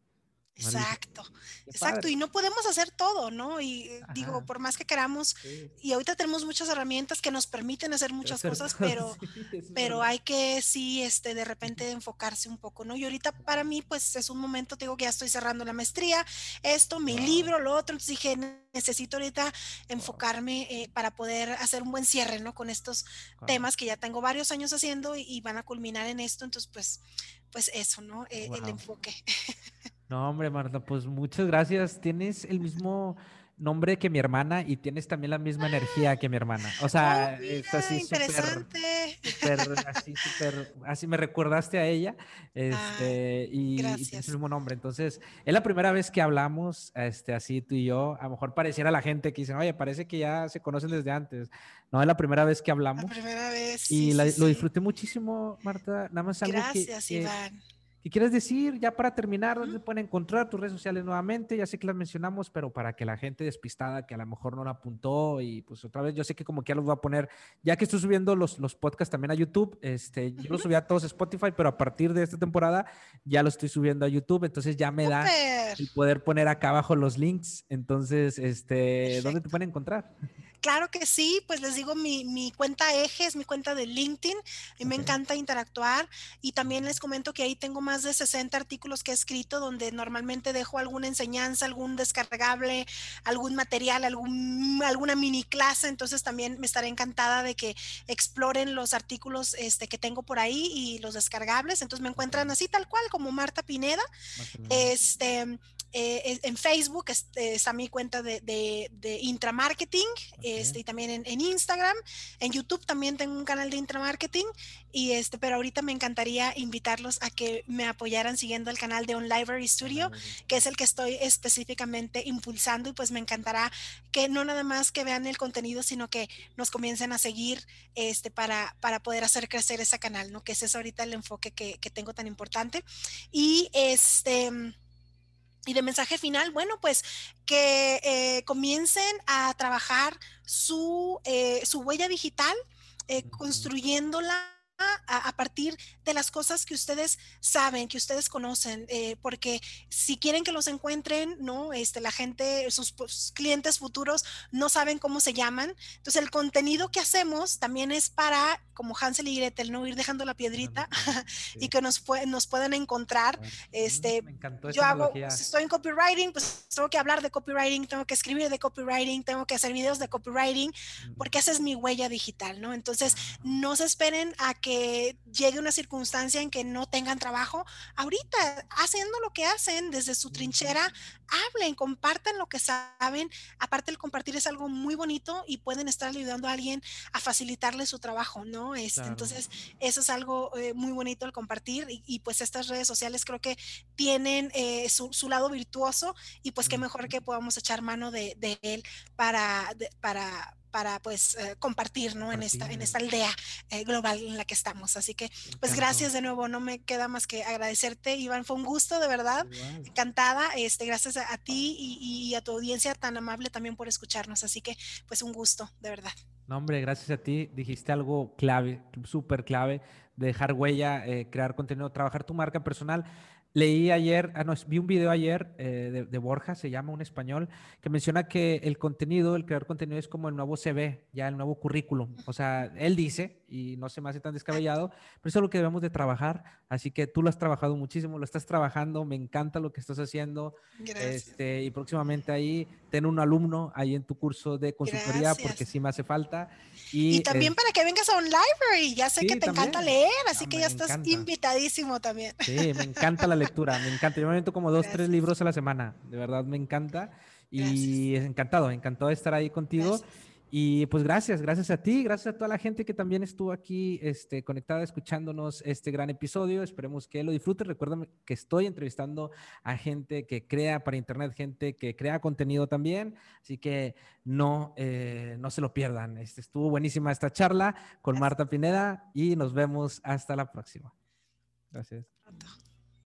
Speaker 2: Exacto, exacto. Y no podemos hacer todo, ¿no? Y eh, digo, por más que queramos, y ahorita tenemos muchas herramientas que nos permiten hacer muchas cosas, pero, pero hay que sí, este, de repente enfocarse un poco, ¿no? Y ahorita para mí, pues es un momento, digo que ya estoy cerrando la maestría, esto, mi libro, lo otro, entonces dije, necesito ahorita enfocarme eh, para poder hacer un buen cierre, ¿no? Con estos temas que ya tengo varios años haciendo y, van a culminar en esto, entonces, pues, pues eso, ¿no? Eh, el enfoque.
Speaker 1: No, hombre, Marta, pues muchas gracias. Tienes el mismo, nombre que mi hermana y tienes también la misma energía que mi hermana. O sea,
Speaker 2: Oh,
Speaker 1: es así súper, así súper, así me recordaste a ella, este, y, y tienes el mismo nombre. Entonces, es la primera vez que hablamos, este, así tú y yo. A lo mejor pareciera la gente que dicen, oye, parece que ya se conocen desde antes. No, es la primera vez que
Speaker 2: La
Speaker 1: hablamos.
Speaker 2: primera vez.
Speaker 1: Y
Speaker 2: sí,
Speaker 1: la-
Speaker 2: sí,
Speaker 1: lo
Speaker 2: sí.
Speaker 1: disfruté muchísimo, Marta. Nada más algo que-
Speaker 2: Gracias,
Speaker 1: que,
Speaker 2: Iván.
Speaker 1: ¿Qué quieres decir ya para terminar? ¿Dónde pueden encontrar tus redes sociales nuevamente? Ya sé que las mencionamos, pero para que la gente despistada que a lo mejor no la apuntó y pues otra vez, yo sé que como que ya los voy a poner, ya que estoy subiendo los, los podcasts también a YouTube, este, yo los subí a todos a Spotify, pero a partir de esta temporada ya lo estoy subiendo a YouTube, entonces ya me da el poder poner acá abajo los links. Entonces, este, ¿dónde te pueden encontrar?
Speaker 2: Claro que sí, pues les digo, mi, mi cuenta eje es mi cuenta de LinkedIn y me encanta interactuar y también les comento que ahí tengo más de 60 artículos que he escrito donde normalmente dejo alguna enseñanza, algún descargable, algún material, algún, alguna mini clase, entonces también me estaré encantada de que exploren los artículos este, que tengo por ahí y los descargables, entonces me encuentran así tal cual como Marta Pineda. este, eh, en Facebook este, está mi cuenta de, de, de intramarketing este, y también en, en Instagram. En YouTube también tengo un canal de intramarketing. Y este, pero ahorita me encantaría invitarlos a que me apoyaran siguiendo el canal de On Library Studio, que es el que estoy específicamente impulsando. Y pues me encantará que no nada más que vean el contenido, sino que nos comiencen a seguir este, para, para poder hacer crecer ese canal, ¿no? Que ese es ahorita el enfoque que, que tengo tan importante. Y este. Y de mensaje final, bueno, pues que eh, comiencen a trabajar su, eh, su huella digital, eh, construyéndola a, a partir de las cosas que ustedes saben, que ustedes conocen, eh, porque si quieren que los encuentren, ¿no? Este, la gente, sus, sus clientes futuros no saben cómo se llaman. Entonces, el contenido que hacemos también es para, como Hansel y Gretel, ¿no? Ir dejando la piedrita y que nos, nos puedan encontrar. este,
Speaker 1: me encantó
Speaker 2: Yo hago, si estoy en copywriting, pues tengo que hablar de copywriting, tengo que escribir de copywriting, tengo que hacer videos de copywriting, porque esa es mi huella digital, ¿no? Entonces, no se esperen a que llegue una circunstancia en que no tengan trabajo. Ahorita, haciendo lo que hacen desde su trinchera, hablen, compartan lo que saben. Aparte, el compartir es algo muy bonito y pueden estar ayudando a alguien a facilitarle su trabajo, ¿no? Este,
Speaker 1: Claro.
Speaker 2: Entonces, eso es algo eh, muy bonito el compartir y, y, pues estas redes sociales creo que tienen eh, su, su, lado virtuoso y pues qué mejor que podamos echar mano de, de él para, de, para para pues eh, compartir, ¿no? En esta, en esta aldea eh, global en la que estamos. Así que, pues gracias de nuevo, no me queda más que agradecerte, Iván, fue un gusto, de verdad, Igual. encantada, este, gracias a, a ti y, y, a tu audiencia tan amable también por escucharnos, así que, pues un gusto, de verdad.
Speaker 1: No, hombre, gracias a ti, dijiste algo clave, súper clave, dejar huella, eh, crear contenido, trabajar tu marca personal. Leí ayer, ah, no, vi un video ayer eh, de, de, Borja, se llama un español, que menciona que el contenido, el crear contenido es como el nuevo CV, ya el nuevo currículum. O sea, él dice, y no se me hace tan descabellado, pero eso es lo que debemos de trabajar. Así que tú lo has trabajado muchísimo, lo estás trabajando, me encanta lo que estás haciendo.
Speaker 2: Gracias.
Speaker 1: Este, y próximamente ahí, ten un alumno ahí en tu curso de consultoría, Gracias. porque sí me hace falta.
Speaker 2: Y, y también eh, para que vengas a un library, ya sé sí, que te también. encanta leer, así no, que ya estás encanta. invitadísimo también.
Speaker 1: Sí, me encanta la lectura, me encanta. Yo me meto como dos, Gracias. tres libros a la semana, de verdad me encanta. Y Gracias. encantado, encantado de estar ahí contigo. Gracias. Y pues gracias, gracias a ti, gracias a toda la gente que también estuvo aquí este, conectada escuchándonos este gran episodio. Esperemos que lo disfruten. Recuerden que estoy entrevistando a gente que crea para internet, gente que crea contenido también. Así que no, eh, no se lo pierdan. Este, estuvo buenísima esta charla con Marta Pineda y nos vemos hasta la próxima. Gracias.